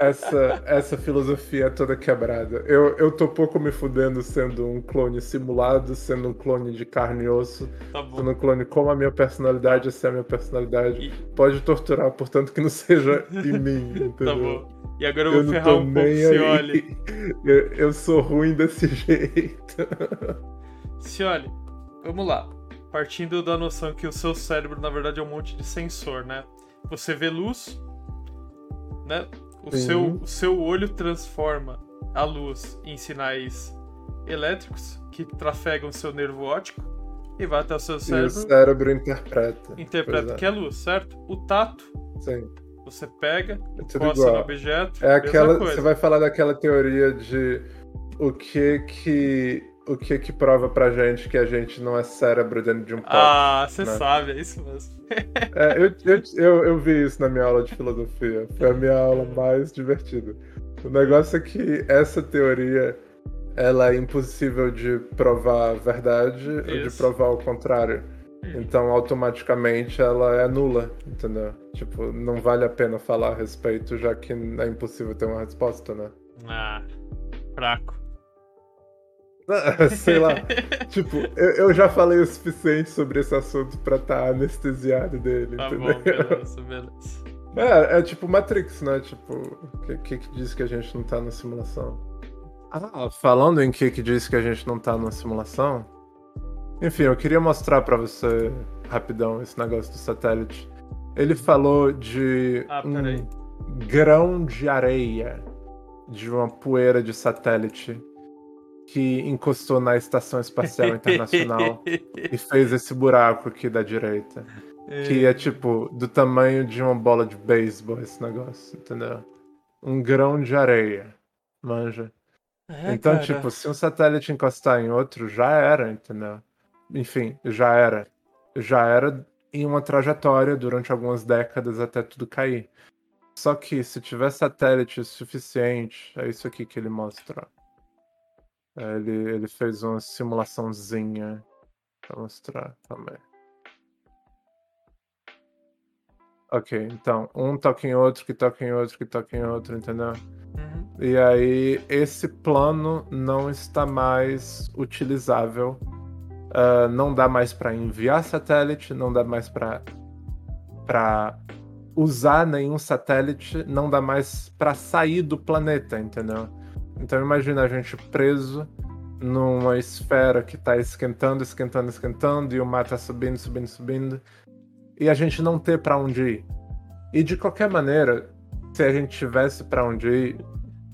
essa, essa filosofia é toda quebrada. Eu, eu tô pouco me fudendo sendo um clone simulado, sendo um clone de carne e osso, Tá bom. sendo um clone como a minha personalidade, essa é a minha personalidade. E- Pode torturar, portanto que não seja em mim, entendeu? Tá bom. E agora eu Eu vou não ferrar um pouco Cioli. aí. Eu, eu sou ruim desse jeito. Cioli, vamos lá. Partindo da noção que o seu cérebro, na verdade, é um monte de sensor, né? Você vê luz, né? O, Sim. seu, o seu olho transforma a luz em sinais elétricos que trafegam seu nervo óptico e vai até o seu E o cérebro cérebro interpreta. interpreta é. que é luz, certo? O tato, Sim, você pega, é tudo encosta no igual. objeto, É aquela. Você vai falar daquela teoria de o que que. O que que prova pra gente que a gente não é cérebro dentro de um pote? Ah, você né? sabe, é isso mesmo. É, eu, eu, eu, eu vi isso na minha aula de filosofia. Foi a minha aula mais divertida. O negócio é que essa teoria ela é impossível de provar a verdade ou de Isso. provar o contrário. Então, automaticamente, ela é nula, entendeu? Tipo, não vale a pena falar a respeito, já que é impossível ter uma resposta, né? Ah, fraco. Sei lá. tipo, eu, eu já falei o suficiente sobre esse assunto pra estar anestesiado dele, Tá entendeu? bom, beleza, beleza. É, é tipo Matrix, né? Tipo, o que, que que diz que a gente não tá na simulação? Ah, falando em que que diz que a gente não tá na simulação. Enfim, eu queria mostrar pra você rapidão esse negócio do satélite. Ele falou de Ah, um grão de areia de uma poeira de satélite que encostou na Estação Espacial Internacional e fez esse buraco aqui da direita. Que é tipo do tamanho de uma bola de beisebol esse negócio, entendeu? Um grão de areia. Manja. É, então, cara. tipo, se um satélite encostar em outro, já era, entendeu? Enfim, já era. Já era em uma trajetória durante algumas décadas até tudo cair. Só que se tiver satélite suficiente, é isso aqui que ele mostra. Ele, ele fez uma simulaçãozinha pra mostrar também. Ok, então, um toca em outro, que toca em outro, que toca em outro, entendeu? Uhum. E aí, esse plano não está mais utilizável. Ah, não dá mais para enviar satélite, não dá mais para para usar nenhum satélite, não dá mais para sair do planeta, entendeu? Então imagina a gente preso numa esfera que tá esquentando, esquentando, esquentando e o mar tá subindo, subindo, subindo e a gente não ter para onde ir. E de qualquer maneira, se a gente tivesse para onde ir,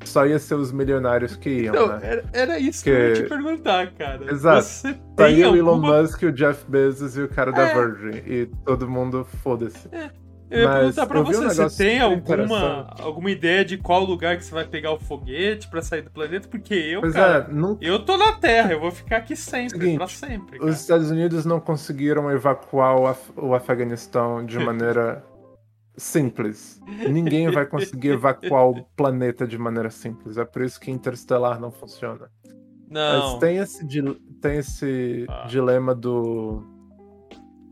só ia ser os milionários que iam, né? era, era isso que... eu ia Que- te perguntar, cara. Exato. Você tem ia o Elon alguma... Musk, o Jeff Bezos e o cara da É. Virgin. E todo mundo foda-se. Eu ia perguntar pra vi um você, você tem alguma, alguma ideia de qual lugar que você vai pegar o foguete pra sair do planeta? Porque eu, Pois cara, é, não eu tô na Terra, eu vou ficar aqui sempre, Seguinte, pra sempre. cara. Os Estados Unidos não conseguiram evacuar o, Af- o Afeganistão de maneira simples. Ninguém vai conseguir evacuar o planeta de maneira simples. É por isso que Interstellar não funciona. Não. Mas tem esse, dil- tem esse Ah. dilema do.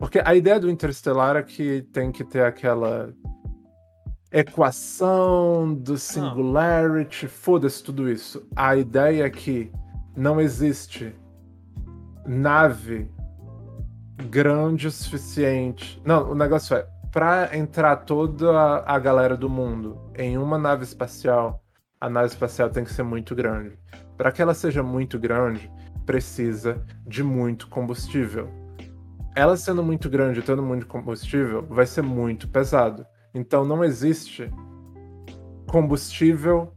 Porque a ideia do Interstellar é que tem que ter aquela equação do singularity, foda-se tudo isso. A ideia é que não existe nave grande o suficiente. Não, o negócio é, pra entrar toda a, a galera do mundo em uma nave espacial, a nave espacial tem que ser muito grande. Para que ela seja muito grande, precisa de muito combustível. Ela sendo muito grande e tendo muito combustível, vai ser muito pesado. Então não existe combustível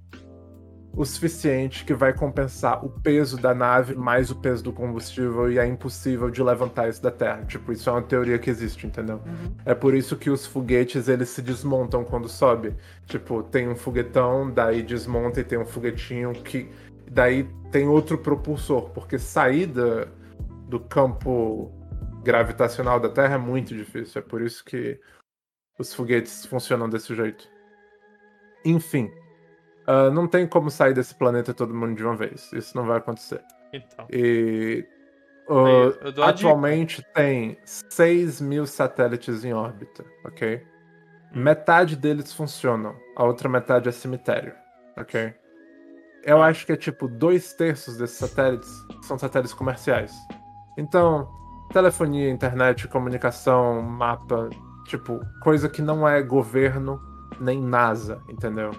o suficiente que vai compensar o peso da nave mais o peso do combustível e é impossível de levantar isso da Terra. Tipo, isso é uma teoria que existe, entendeu? Uhum. É por isso que os foguetes eles se desmontam quando sobe. Tipo, tem um foguetão, daí desmonta e tem um foguetinho que daí tem outro propulsor, porque saída do campo gravitacional da Terra é muito difícil. É por isso que os foguetes funcionam desse jeito. Enfim, ah, não tem como sair desse planeta todo mundo de uma vez. Isso não vai acontecer. Então. E dica. atualmente tem 6 mil satélites em órbita, ok? Metade deles funcionam, a outra metade é cemitério, ok? Eu acho que é tipo dois terços desses satélites são satélites comerciais. Então, telefonia, internet, comunicação, mapa, tipo, coisa que não é governo nem NASA, entendeu?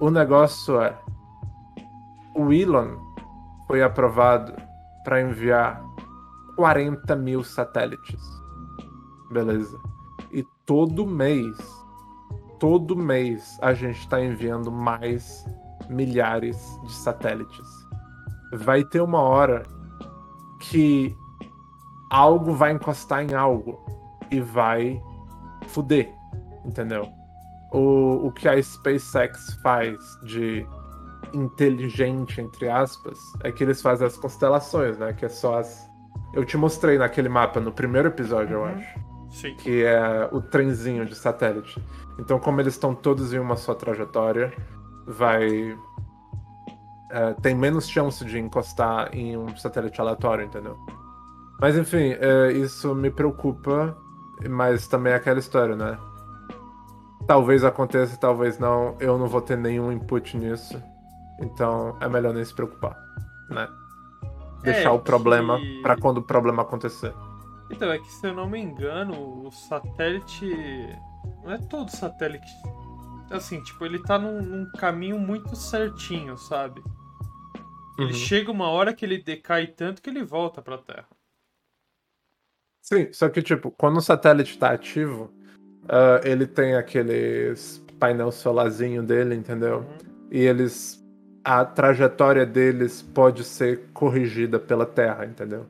O negócio é. O Elon foi aprovado para enviar 40 mil satélites. Beleza. E todo mês, todo mês, a gente tá enviando mais milhares de satélites. Vai ter uma hora que algo vai encostar em algo e vai fuder, entendeu? O, o que a SpaceX faz de inteligente, entre aspas, é que eles fazem as constelações, né? Que é só as. Eu te mostrei naquele mapa no primeiro episódio, eu acho. Sim. Que é o trenzinho de satélite. Então, como eles estão todos em uma só trajetória, vai. é, tem menos chance de encostar em um satélite aleatório, entendeu? Mas enfim, é, isso me preocupa, mas também é aquela história, né? Talvez aconteça, talvez não. Eu não vou ter nenhum input nisso. Então é melhor nem se preocupar, né? Deixar É o problema que- pra quando o problema acontecer. Então, é que se eu não me engano, o satélite. Não é todo satélite. Assim, tipo, ele tá num, num caminho muito certinho, sabe? Ele Uhum. chega uma hora que ele decai tanto que ele volta pra Terra. Sim, só que, tipo, quando o satélite tá ativo, ah, ele tem aqueles painel solarzinho dele, entendeu? E eles. A trajetória deles pode ser corrigida pela Terra, entendeu?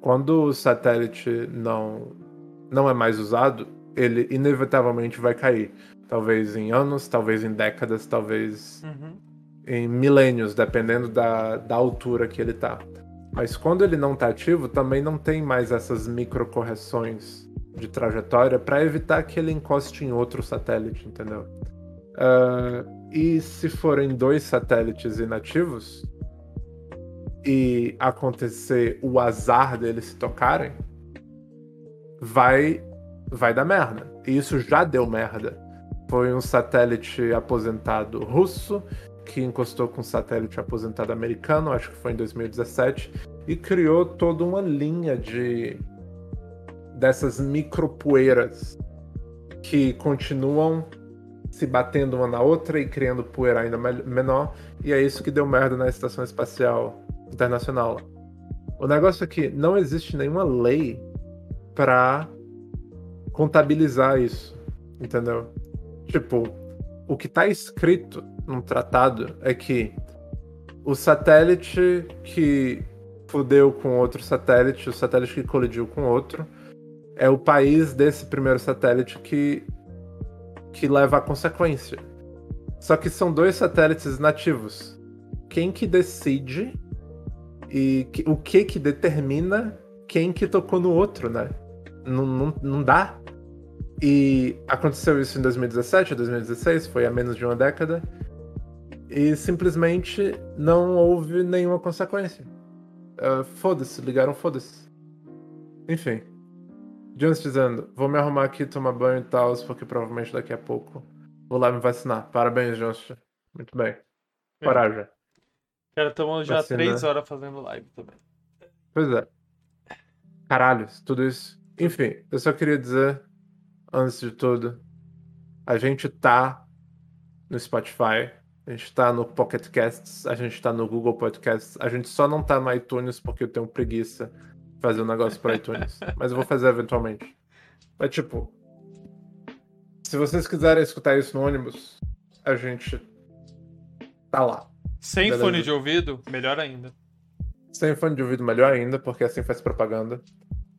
Quando o satélite não, não é mais usado, ele inevitavelmente vai cair. Talvez em anos, talvez em décadas, talvez Uhum. em milênios, dependendo da, da altura que ele tá. Mas quando ele não tá ativo, também não tem mais essas microcorreções de trajetória para evitar que ele encoste em outro satélite, entendeu? Ah, e se forem dois satélites inativos e acontecer o azar deles se tocarem, vai vai dar merda. E isso já deu merda. Foi um satélite aposentado russo que encostou com um satélite aposentado americano, acho que foi em 2017, e criou toda uma linha de dessas micropoeiras que continuam se batendo uma na outra e criando poeira ainda me- menor, e é isso que deu merda na Estação Espacial Internacional. O negócio é que não existe nenhuma lei para contabilizar isso, entendeu? Tipo, o que tá escrito num tratado é que o satélite que fudeu com outro satélite, o satélite que colidiu com outro, é o país desse primeiro satélite que, que leva a consequência. Só que são dois satélites nativos. Quem que decide e que- o que que determina quem que tocou no outro, né? Não, não, não dá. E aconteceu isso em 2017 ou 2016, foi há menos de uma década. E simplesmente não houve nenhuma consequência. Ah, foda-se, ligaram foda-se. Enfim. Jones dizendo, vou me arrumar aqui, tomar banho e tal, porque provavelmente daqui a pouco vou lá me vacinar. Parabéns, Jones. Muito bem. Coragem. Cara, estamos já Vacina. três horas fazendo live também. Pois é. Caralho, tudo isso. Enfim, eu só queria dizer, antes de tudo, a gente tá no Spotify, a gente tá no Pocket Casts, a gente tá no Google Podcasts, a gente só não tá no iTunes porque eu tenho preguiça de fazer um negócio pro iTunes. Mas eu vou fazer eventualmente. Mas tipo, se vocês quiserem escutar isso no ônibus, a gente tá lá. Sem Beleza. fone de ouvido, melhor ainda. Sem fone de ouvido, melhor ainda, porque assim faz propaganda.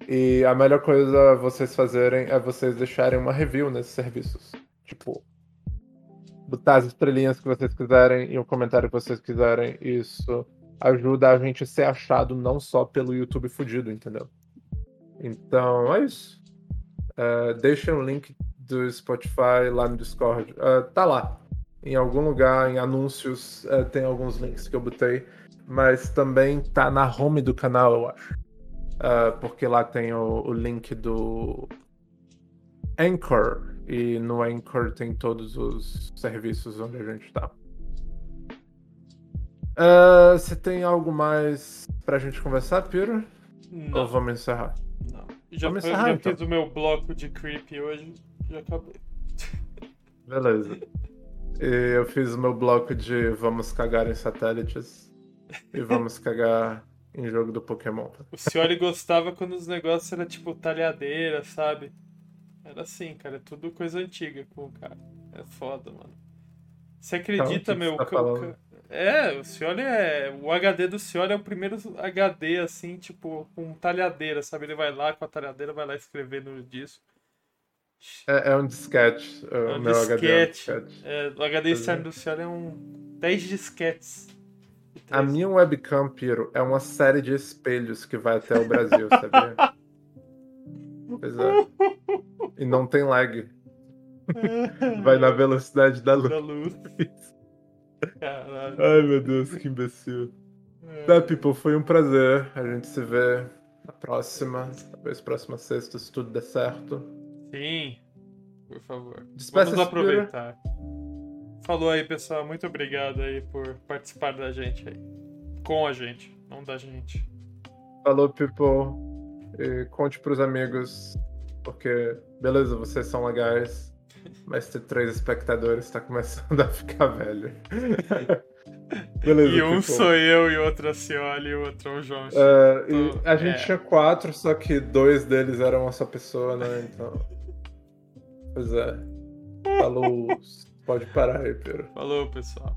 E a melhor coisa vocês fazerem é vocês deixarem uma review nesses serviços. Tipo, botar as estrelinhas que vocês quiserem e o comentário que vocês quiserem. Isso ajuda a gente a ser achado não só pelo YouTube fudido, entendeu? Então é isso. É, deixem o link do Spotify lá no Discord. É, tá lá. Em algum lugar, em anúncios, é, tem alguns links que eu botei mas também tá na home do canal, eu acho. ah, porque lá tem o, o link do Anchor. E no Anchor tem todos os serviços onde a gente tá. Ah, Você tem algo mais pra gente conversar, Piro? Ou Não, vamos encerrar? não. Já, Vamos encerrar, já então. fiz o meu bloco de creep hoje. Já acabei. Beleza. E eu fiz o meu bloco de vamos cagar em satélites e vamos cagar em jogo do Pokémon. O Cioli gostava quando os negócios eram tipo talhadeira, sabe? Era assim, cara. É tudo coisa antiga com o cara. É foda, mano. Você acredita, Então, o que meu? tá ca-? É, o Cioli é. O HD do Cioli é o primeiro HD, assim, tipo, com talhadeira, sabe? Ele vai lá com a talhadeira, vai lá escrever no disco. É, é um disquete. O É um meu HD é um disquete. disquete. É, o HD externo do Cioli é um 10 disquetes. A minha webcam, Piro, é uma série de espelhos que vai até o Brasil, sabia? Pois é. E não tem lag. Vai na velocidade da da luz. luz. Caralho. Ai, meu Deus, que imbecil. Tá, people, foi um prazer. A gente se vê na próxima. Talvez próxima sexta, se tudo der certo. Sim, por favor. Despeça-se, Vamos aproveitar. Falou aí, pessoal. Muito obrigado aí por participar da gente aí. Com a gente, não da gente. Falou, people. E conte pros amigos. Porque, beleza, vocês são legais. Mas ter três espectadores tá começando a ficar velho. beleza, E um people. sou eu, e outro é a Cioli, e o outro é o João. E a gente É. tinha quatro, só que dois deles eram uma só pessoa, né? Então. Pois é. Falou. Pode parar aí, Pedro. Falou, pessoal.